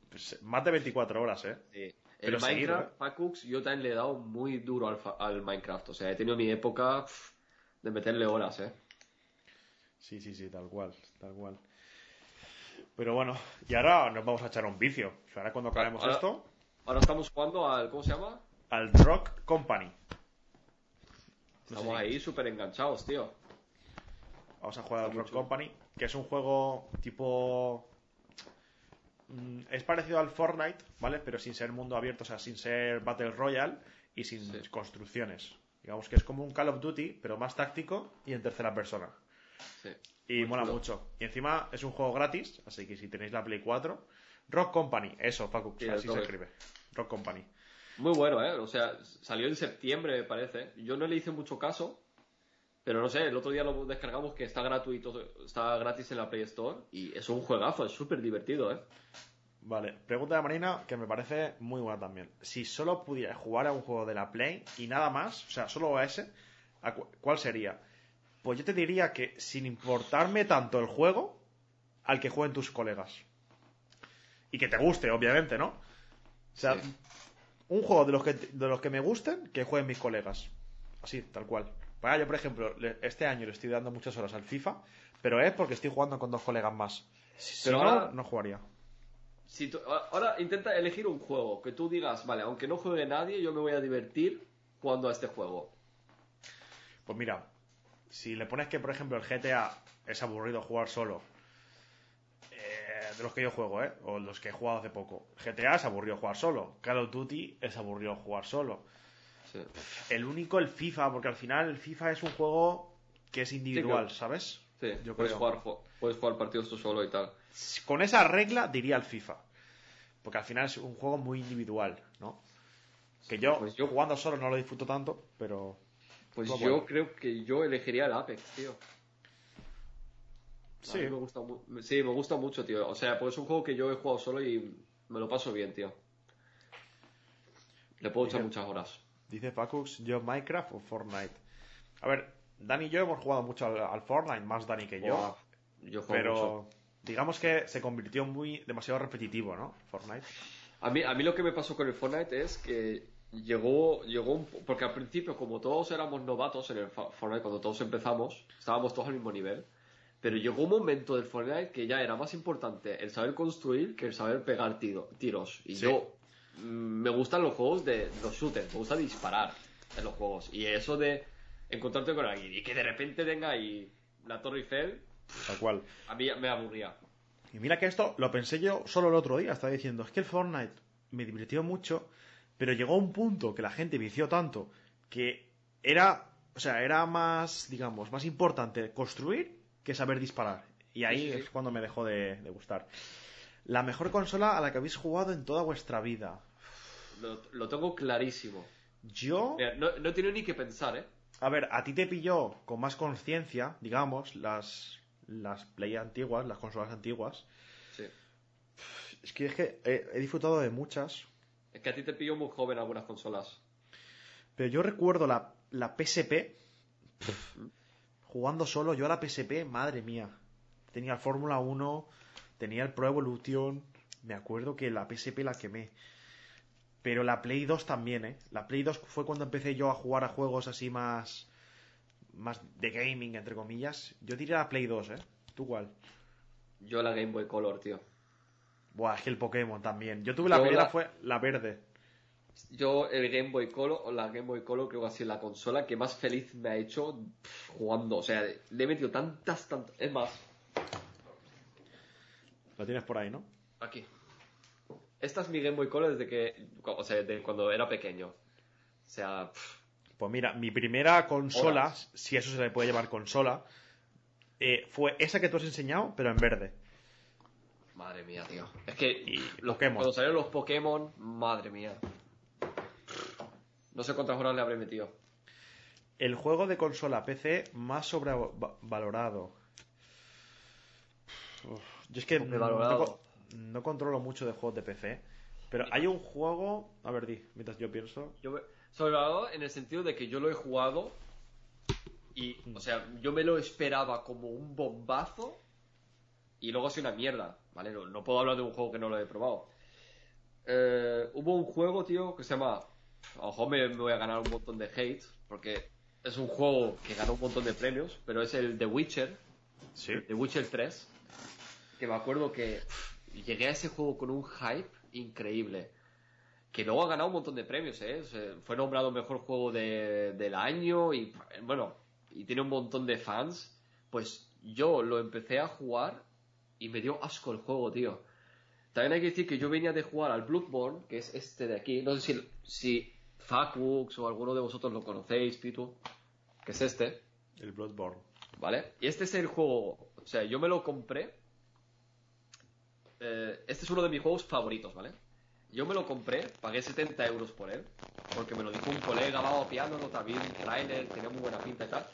Speaker 1: pues, más de 24 horas, ¿eh?
Speaker 2: Sí.
Speaker 1: Pero
Speaker 2: el Minecraft. Pacux, yo también le he dado muy duro al, al Minecraft. O sea, he tenido mi época de meterle horas, ¿eh?
Speaker 1: Sí, sí, sí, tal cual, tal cual. Pero bueno, y ahora nos vamos a echar un vicio. Ahora cuando acabemos
Speaker 2: Ahora-
Speaker 1: esto,
Speaker 2: Ahora estamos jugando al. ¿Cómo se llama?
Speaker 1: al Rock Company.
Speaker 2: Estamos ahí súper enganchados, tío.
Speaker 1: Vamos a jugar al Rock. Company, que es un juego tipo... mm, Es parecido al Fortnite, ¿vale? Pero sin ser mundo abierto, o sea, sin ser Battle Royale y sin
Speaker 2: Sí.
Speaker 1: construcciones. Digamos que es como un Call of Duty, pero más táctico y en tercera persona.
Speaker 2: Sí.
Speaker 1: Y
Speaker 2: Muy
Speaker 1: mola
Speaker 2: chulo.
Speaker 1: mucho. Y encima es un juego gratis, así que si tenéis la Play 4... Rock Company, eso, Facu,
Speaker 2: Sí,
Speaker 1: así se escribe. Rock Company.
Speaker 2: Muy bueno, ¿eh? O sea, salió en septiembre, me parece. Yo no le hice mucho caso, pero no sé, el otro día lo descargamos que está gratuito, está gratis en la Play Store y es un juegazo, es súper divertido, ¿eh?
Speaker 1: Vale, pregunta de Marina que me parece muy buena también. Si solo pudiera jugar a un juego de la Play y nada más, o sea, solo a ese, ¿a cu- ¿cuál sería? Pues yo te diría que sin importarme tanto el juego, al que jueguen tus colegas. Y que te guste, obviamente, ¿no? O sea,
Speaker 2: Sí.
Speaker 1: un juego de los que, de los que me gusten, que jueguen mis colegas. Así, tal cual. Para yo, por ejemplo, este año le estoy dando muchas horas al FIFA, pero es porque estoy jugando con dos colegas más.
Speaker 2: Pero
Speaker 1: no,
Speaker 2: ahora-
Speaker 1: no jugaría.
Speaker 2: Si tú- ahora intenta elegir un juego que tú digas, vale, aunque no juegue nadie, yo me voy a divertir jugando a este juego.
Speaker 1: Pues mira, si le pones que, por ejemplo, el GTA es aburrido jugar solo, eh, de los que yo juego, ¿eh? O los que he jugado hace poco. GTA es aburrido jugar solo. Call of Duty es aburrido jugar solo.
Speaker 2: Sí.
Speaker 1: El único, el FIFA, porque al final el FIFA es un juego que es individual,
Speaker 2: Sí, que-
Speaker 1: ¿sabes?
Speaker 2: Sí,
Speaker 1: Yo
Speaker 2: puedes,
Speaker 1: creo.
Speaker 2: jugar, ju- puedes jugar partidos tú solo y tal.
Speaker 1: Con esa regla diría el FIFA. Porque al final es un juego muy individual, ¿no? Que yo,
Speaker 2: Pues yo-
Speaker 1: jugando solo no lo disfruto tanto, pero...
Speaker 2: Pues yo
Speaker 1: bueno.
Speaker 2: creo que yo elegiría el Apex, tío. A
Speaker 1: Sí.
Speaker 2: me gusta sí, me gusta mucho, tío. O sea, pues es un juego que yo he jugado solo y me lo paso bien, tío. Le puedo echar muchas horas.
Speaker 1: Dice Facux, yo Minecraft o Fortnite. A ver, Dani y yo hemos jugado mucho al, al Fortnite, más Dani que yo.
Speaker 2: Yo juego
Speaker 1: pero
Speaker 2: mucho.
Speaker 1: digamos que se convirtió muy demasiado repetitivo, ¿no? Fortnite.
Speaker 2: A mí, a mí lo que me pasó con el Fortnite es que llegó, llegó un, po- porque al principio, como todos éramos novatos en el Fortnite, cuando todos empezamos, estábamos todos al mismo nivel. Pero llegó un momento del Fortnite que ya era más importante el saber construir que el saber pegar tiro- tiros. Y
Speaker 1: Sí.
Speaker 2: yo me gustan los juegos de los shooters, me gusta disparar en los juegos. Y eso de encontrarte con alguien y que de repente tenga ahí la Torre Eiffel,
Speaker 1: Tal cual.
Speaker 2: a mí me aburría.
Speaker 1: Y mira que esto lo pensé yo solo el otro día. Estaba diciendo, es que el Fortnite me divirtió mucho, pero llegó a un punto que la gente vició tanto que era, o sea, era más, digamos, más importante construir que saber disparar. Y ahí
Speaker 2: Sí, sí, sí.
Speaker 1: es cuando me dejó de, de gustar. La mejor consola a la que habéis jugado en toda vuestra vida.
Speaker 2: Lo, lo tengo clarísimo.
Speaker 1: Yo,
Speaker 2: Mira, no, no he tenido ni que pensar, ¿eh?
Speaker 1: a ver, a ti te pilló con más conciencia, digamos, las, las Play antiguas, las consolas antiguas.
Speaker 2: Sí.
Speaker 1: Es que, es que he, he disfrutado de muchas,
Speaker 2: Es que a ti te pilló muy joven algunas consolas.
Speaker 1: pero yo recuerdo la, la PSP jugando solo. Yo a la PSP, madre mía, tenía el Fórmula 1, tenía el Pro Evolution. Me acuerdo que la PSP la quemé. Pero la Play 2 también, ¿eh? La Play 2 fue cuando empecé yo a jugar a juegos así más. más de gaming, entre comillas. Yo diría la Play 2, ¿eh? ¿Tú cuál?
Speaker 2: Yo la Game Boy Color, tío.
Speaker 1: Buah, es que el Pokémon también. Yo tuve la
Speaker 2: Yo
Speaker 1: primera,
Speaker 2: la-
Speaker 1: fue la verde.
Speaker 2: Yo el Game Boy Color, o la Game Boy Color creo que ha sido la consola que más feliz me ha hecho pff, jugando. O sea, le he metido tantas, tantas... Es más,
Speaker 1: La tienes por ahí, ¿no?
Speaker 2: aquí. Esta es mi Game Boy Color desde que... O sea, de cuando era pequeño. O sea, pff,
Speaker 1: Pues mira, mi primera consola,
Speaker 2: Horas.
Speaker 1: si eso se le puede llamar consola, eh, fue esa que tú has enseñado, pero en verde.
Speaker 2: madre mía, tío. Es que
Speaker 1: Y
Speaker 2: los,
Speaker 1: Pokémon.
Speaker 2: cuando salieron los Pokémon, madre mía. No sé cuántas horas le habré metido.
Speaker 1: El juego de consola PC más sobrevalorado. Uf, yo es que no, co- no controlo mucho de juegos de PC. Pero hay un juego. A ver, di, mientras yo pienso.
Speaker 2: Yo me- sobrevalorado en el sentido de que yo lo he jugado y, o sea, yo me lo esperaba como un bombazo y luego ha sido una mierda, ¿vale? No, no puedo hablar de un juego que no lo he probado. Eh, hubo un juego, tío, que se llama... Mejor me, me voy a ganar un montón de hate porque es un juego que ganó un montón de premios, pero es el The Witcher,
Speaker 1: Sí.
Speaker 2: The Witcher 3, que me acuerdo que llegué a ese juego con un hype increíble. Que luego ha ganado un montón de premios, ¿eh? O sea, fue nombrado mejor juego de- del año y, bueno, y tiene un montón de fans. Pues yo lo empecé a jugar y me dio asco el juego, tío. También hay que decir que yo venía de jugar al Bloodborne, que es este de aquí. No sé si, si Facux o alguno de vosotros lo conocéis, Pitu, que es este.
Speaker 1: El Bloodborne.
Speaker 2: ¿Vale? Y este es el juego. O sea, yo me lo compré. Eh, este es uno de mis juegos favoritos, ¿vale? Yo me lo compré, pagué 70 euros por él, porque me lo dijo un colega, vamos piano, también un trailer, tenía muy buena pinta y tal.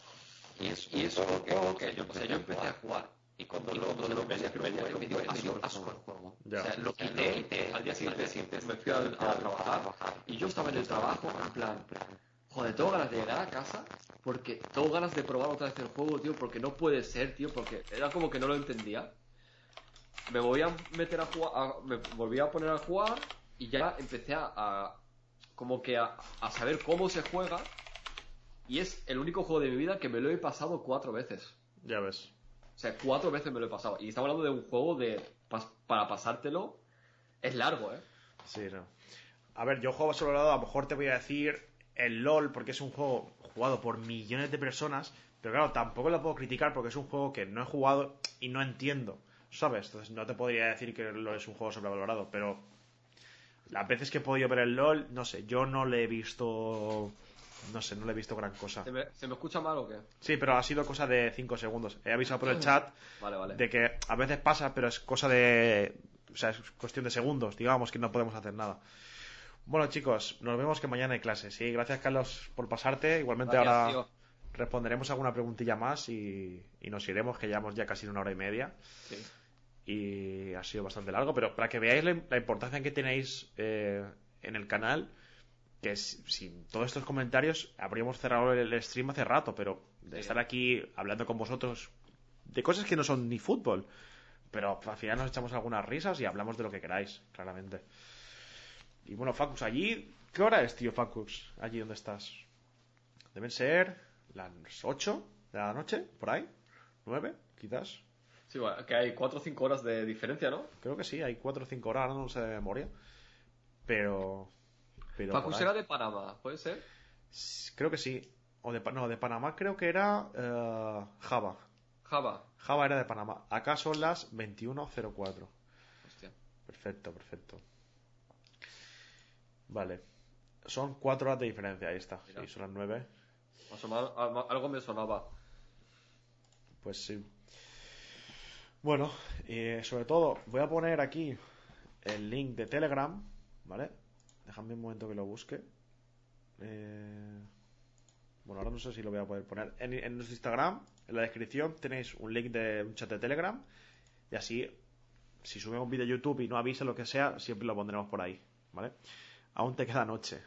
Speaker 2: Y eso, y eso que, que yo, o sea, yo empecé a jugar. Y cuando lo, cuando lo empecé a jugar, me dio asco, asco el juego. O sea, lo quité, al día siguiente me fui a, a trabajar, y yo estaba en el trabajo, en plan, Joder, tengo ganas de llegar a casa porque tengo ganas de probar otra vez el juego, tío, porque no puede ser, tío, porque era como que no lo entendía. Me voy a meter a jugar, a- me volví a poner a jugar y ya empecé a, a- como que a, a saber cómo se juega. Y es el único juego de mi vida que me lo he pasado cuatro veces.
Speaker 1: Ya ves.
Speaker 2: O sea, cuatro veces me lo he pasado. Y estamos hablando de un juego de pas- para pasártelo. Es largo, ¿eh?
Speaker 1: Sí, no. A ver, yo juego sobre lado, a lo mejor te voy a decir el LOL, porque es un juego jugado por millones de personas, pero claro, tampoco lo puedo criticar porque es un juego que no he jugado y no entiendo, ¿sabes? Entonces no te podría decir que LOL es un juego sobrevalorado, pero las veces que he podido ver el LOL, no sé, yo no le he visto, no sé, no le he visto gran cosa.
Speaker 2: ¿Se me, se me escucha mal o qué?
Speaker 1: Sí, pero ha sido cosa de 5 segundos. He avisado por el chat
Speaker 2: Vale, vale.
Speaker 1: de que a veces pasa, pero es cosa de. O sea, es cuestión de segundos, digamos, que no podemos hacer nada. Bueno, chicos, nos vemos que mañana hay clase. Sí, gracias, Carlos, por pasarte. Igualmente
Speaker 2: Gracias,
Speaker 1: ahora
Speaker 2: tío.
Speaker 1: responderemos alguna preguntilla más y, y nos iremos, que llevamos ya casi una hora y media.
Speaker 2: Sí.
Speaker 1: Y ha sido bastante largo, pero para que veáis la, la importancia que tenéis eh, en el canal, que sin todos estos comentarios habríamos cerrado el, el stream hace rato, pero de
Speaker 2: Sí.
Speaker 1: estar aquí hablando con vosotros de cosas que no son ni fútbol, pero al final nos echamos algunas risas y hablamos de lo que queráis, claramente. Y bueno, Facus, allí, ¿qué hora es, tío, Facus? Allí donde estás. Deben ser las 8 de la noche, por ahí, 9, quizás.
Speaker 2: Sí, bueno, que hay 4 o 5 horas de diferencia, ¿no?
Speaker 1: Creo que sí, hay 4 o 5 horas, ahora no sé de memoria. Pero. pero ahí.
Speaker 2: era de Panamá, ¿puede ser?
Speaker 1: Creo que sí. O de, no, de Panamá creo que era eh, Java.
Speaker 2: Java.
Speaker 1: Java era de Panamá. Acá son las 21.04.
Speaker 2: Hostia.
Speaker 1: Perfecto, perfecto. Vale. Son 4 horas de diferencia, ahí está. Sí, son las 9.
Speaker 2: Más o menos, algo- algo me sonaba.
Speaker 1: Pues sí. Bueno, y sobre todo, voy a poner aquí el link de Telegram, ¿vale? Déjame un momento que lo busque. Eh, Bueno, ahora no sé si lo voy a poder poner. En, en nuestro Instagram, en la descripción, tenéis un link de un chat de Telegram. Y así, si subimos un vídeo a YouTube y no avisa lo que sea, siempre lo pondremos por ahí, ¿vale? Aún te queda noche.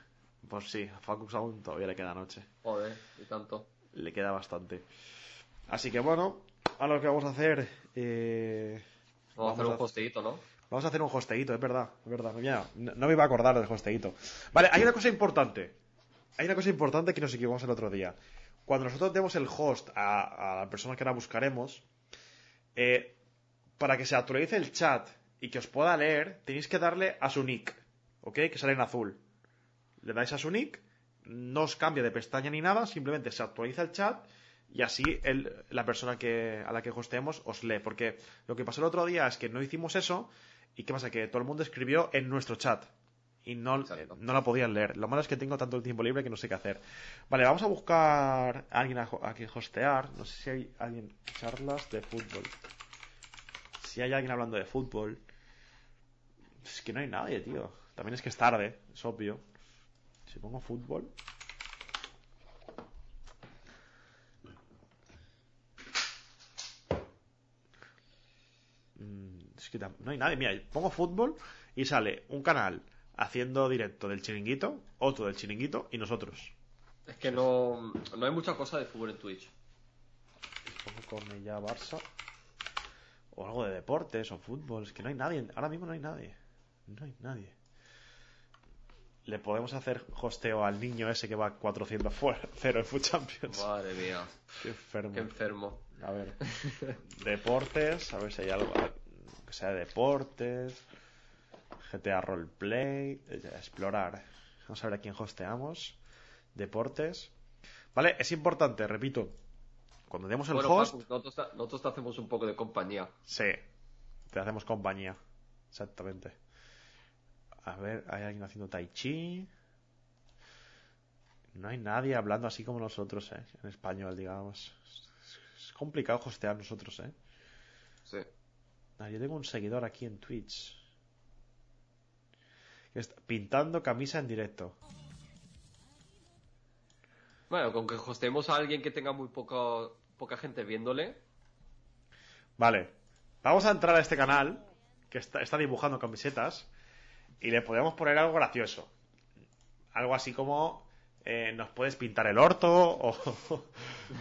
Speaker 1: Pues sí, a Facus aún todavía le queda noche
Speaker 2: Joder, y tanto.
Speaker 1: le queda bastante. Así que bueno, ahora lo que vamos a hacer. eh,
Speaker 2: Vamos, a hacer un hosteíto, ¿no?
Speaker 1: Vamos a hacer un hosteíto, es verdad, es verdad. Mira, no, no me iba a acordar del hosteíto. Vale, hay una cosa importante. Hay una cosa importante que nos equivocamos el otro día. Cuando nosotros demos el host a, a la persona que ahora buscaremos, eh, para que se actualice el chat y que os pueda leer, tenéis que darle a su nick, ¿ok? Que sale en azul. Le dais a su nick, no os cambia de pestaña ni nada, simplemente se actualiza el chat y así el- la persona que, a la que hosteemos os lee. Porque lo que pasó el otro día es que no hicimos eso y ¿qué pasa? Que todo el mundo escribió en nuestro chat y no, eh, no la podían leer. Lo malo es que tengo tanto el tiempo libre que no sé qué hacer. Vale, vamos a buscar a alguien a, a quien hostear. No sé si hay alguien. Charlas de fútbol. Si hay alguien hablando de fútbol. Es que no hay nadie, tío. También es que es tarde, es obvio. Si pongo fútbol. Mm, Es que tam- no hay nadie. Mira, pongo fútbol y sale un canal haciendo directo del chiringuito, otro del chiringuito y nosotros.
Speaker 2: Es que no, no hay mucha cosa de fútbol en Twitch.
Speaker 1: Pongo con ella Barça. O algo de deportes o fútbol. Es que no hay nadie. Ahora mismo no hay nadie. No hay nadie. Le podemos hacer hosteo al niño ese que va 400 fuera, cero en Food Champions.
Speaker 2: Madre mía,
Speaker 1: Qué enfermo.
Speaker 2: qué enfermo.
Speaker 1: A ver. Deportes, a ver si hay algo que sea de deportes. GTA Roleplay. eh, Explorar. Vamos a ver a quién hosteamos. Deportes. Vale, es importante, repito. Cuando demos el
Speaker 2: Bueno,
Speaker 1: host.
Speaker 2: Paco, nosotros, te- nosotros te hacemos un poco de compañía.
Speaker 1: Sí, te hacemos compañía. Exactamente. A ver, hay alguien haciendo tai chi. No hay nadie hablando así como nosotros, ¿eh? En español, digamos. Es complicado hostear nosotros, ¿eh?
Speaker 2: Sí.
Speaker 1: Ah, yo tengo un seguidor aquí en Twitch. Que está pintando camisa en directo.
Speaker 2: Bueno, con que hosteemos a alguien que tenga muy poca, poca gente viéndole.
Speaker 1: Vale. Vamos a entrar a este canal que está, está dibujando camisetas y le podemos poner algo gracioso. Algo así como eh, nos puedes pintar el orto o...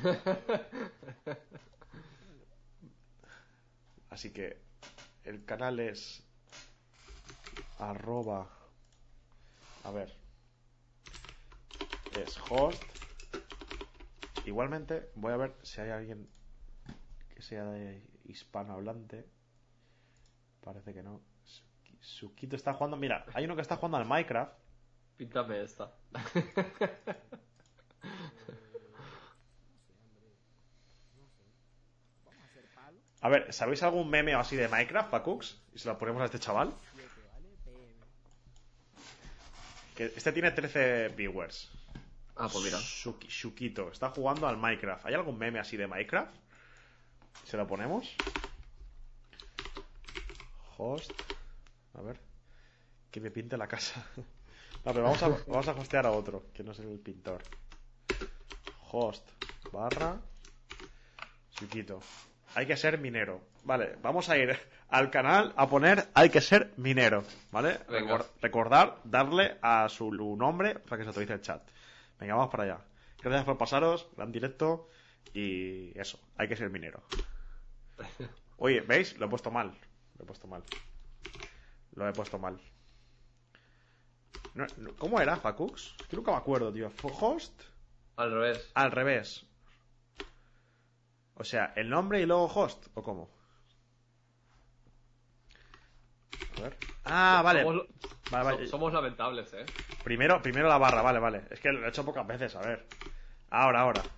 Speaker 1: así que el canal es arroba... A ver. es host. Igualmente, voy a ver si hay alguien que sea de hispanohablante. Parece que no. Sukito está jugando. Mira, hay uno que está jugando al Minecraft.
Speaker 2: Píntame esta.
Speaker 1: A ver, ¿sabéis algún meme o así de Minecraft, Pacux? Y se lo ponemos a este chaval. Que este tiene 13 viewers.
Speaker 2: Ah, pues mira.
Speaker 1: Shukito, está jugando al Minecraft. ¿Hay algún meme así de Minecraft? ¿Se lo ponemos? Host. A ver. Que me pinte la casa. No, pero vamos a, vamos a hostear a otro, que no es el pintor. Host. Barra. Shukito. Hay que ser minero. Vale, vamos a ir al canal a poner hay que ser minero. ¿Vale?
Speaker 2: Venga.
Speaker 1: Recordar darle a su nombre para que se autorice el chat. Venga, vamos para allá. Gracias por pasaros, gran directo. Y eso, hay que ser minero. Oye, ¿veis? Lo he puesto mal. Lo he puesto mal. Lo he puesto mal. No- no- ¿Cómo era, Facux? Es que nunca me acuerdo, tío. ¿Fue host?
Speaker 2: Al revés.
Speaker 1: Al revés. O sea, el nombre y luego host, ¿o cómo? A ver. Ah, vale.
Speaker 2: Somos,
Speaker 1: Vale, vale.
Speaker 2: so- somos lamentables, eh.
Speaker 1: Primero, primero la barra, vale, vale. Es que lo he hecho pocas veces, a ver. Ahora, ahora.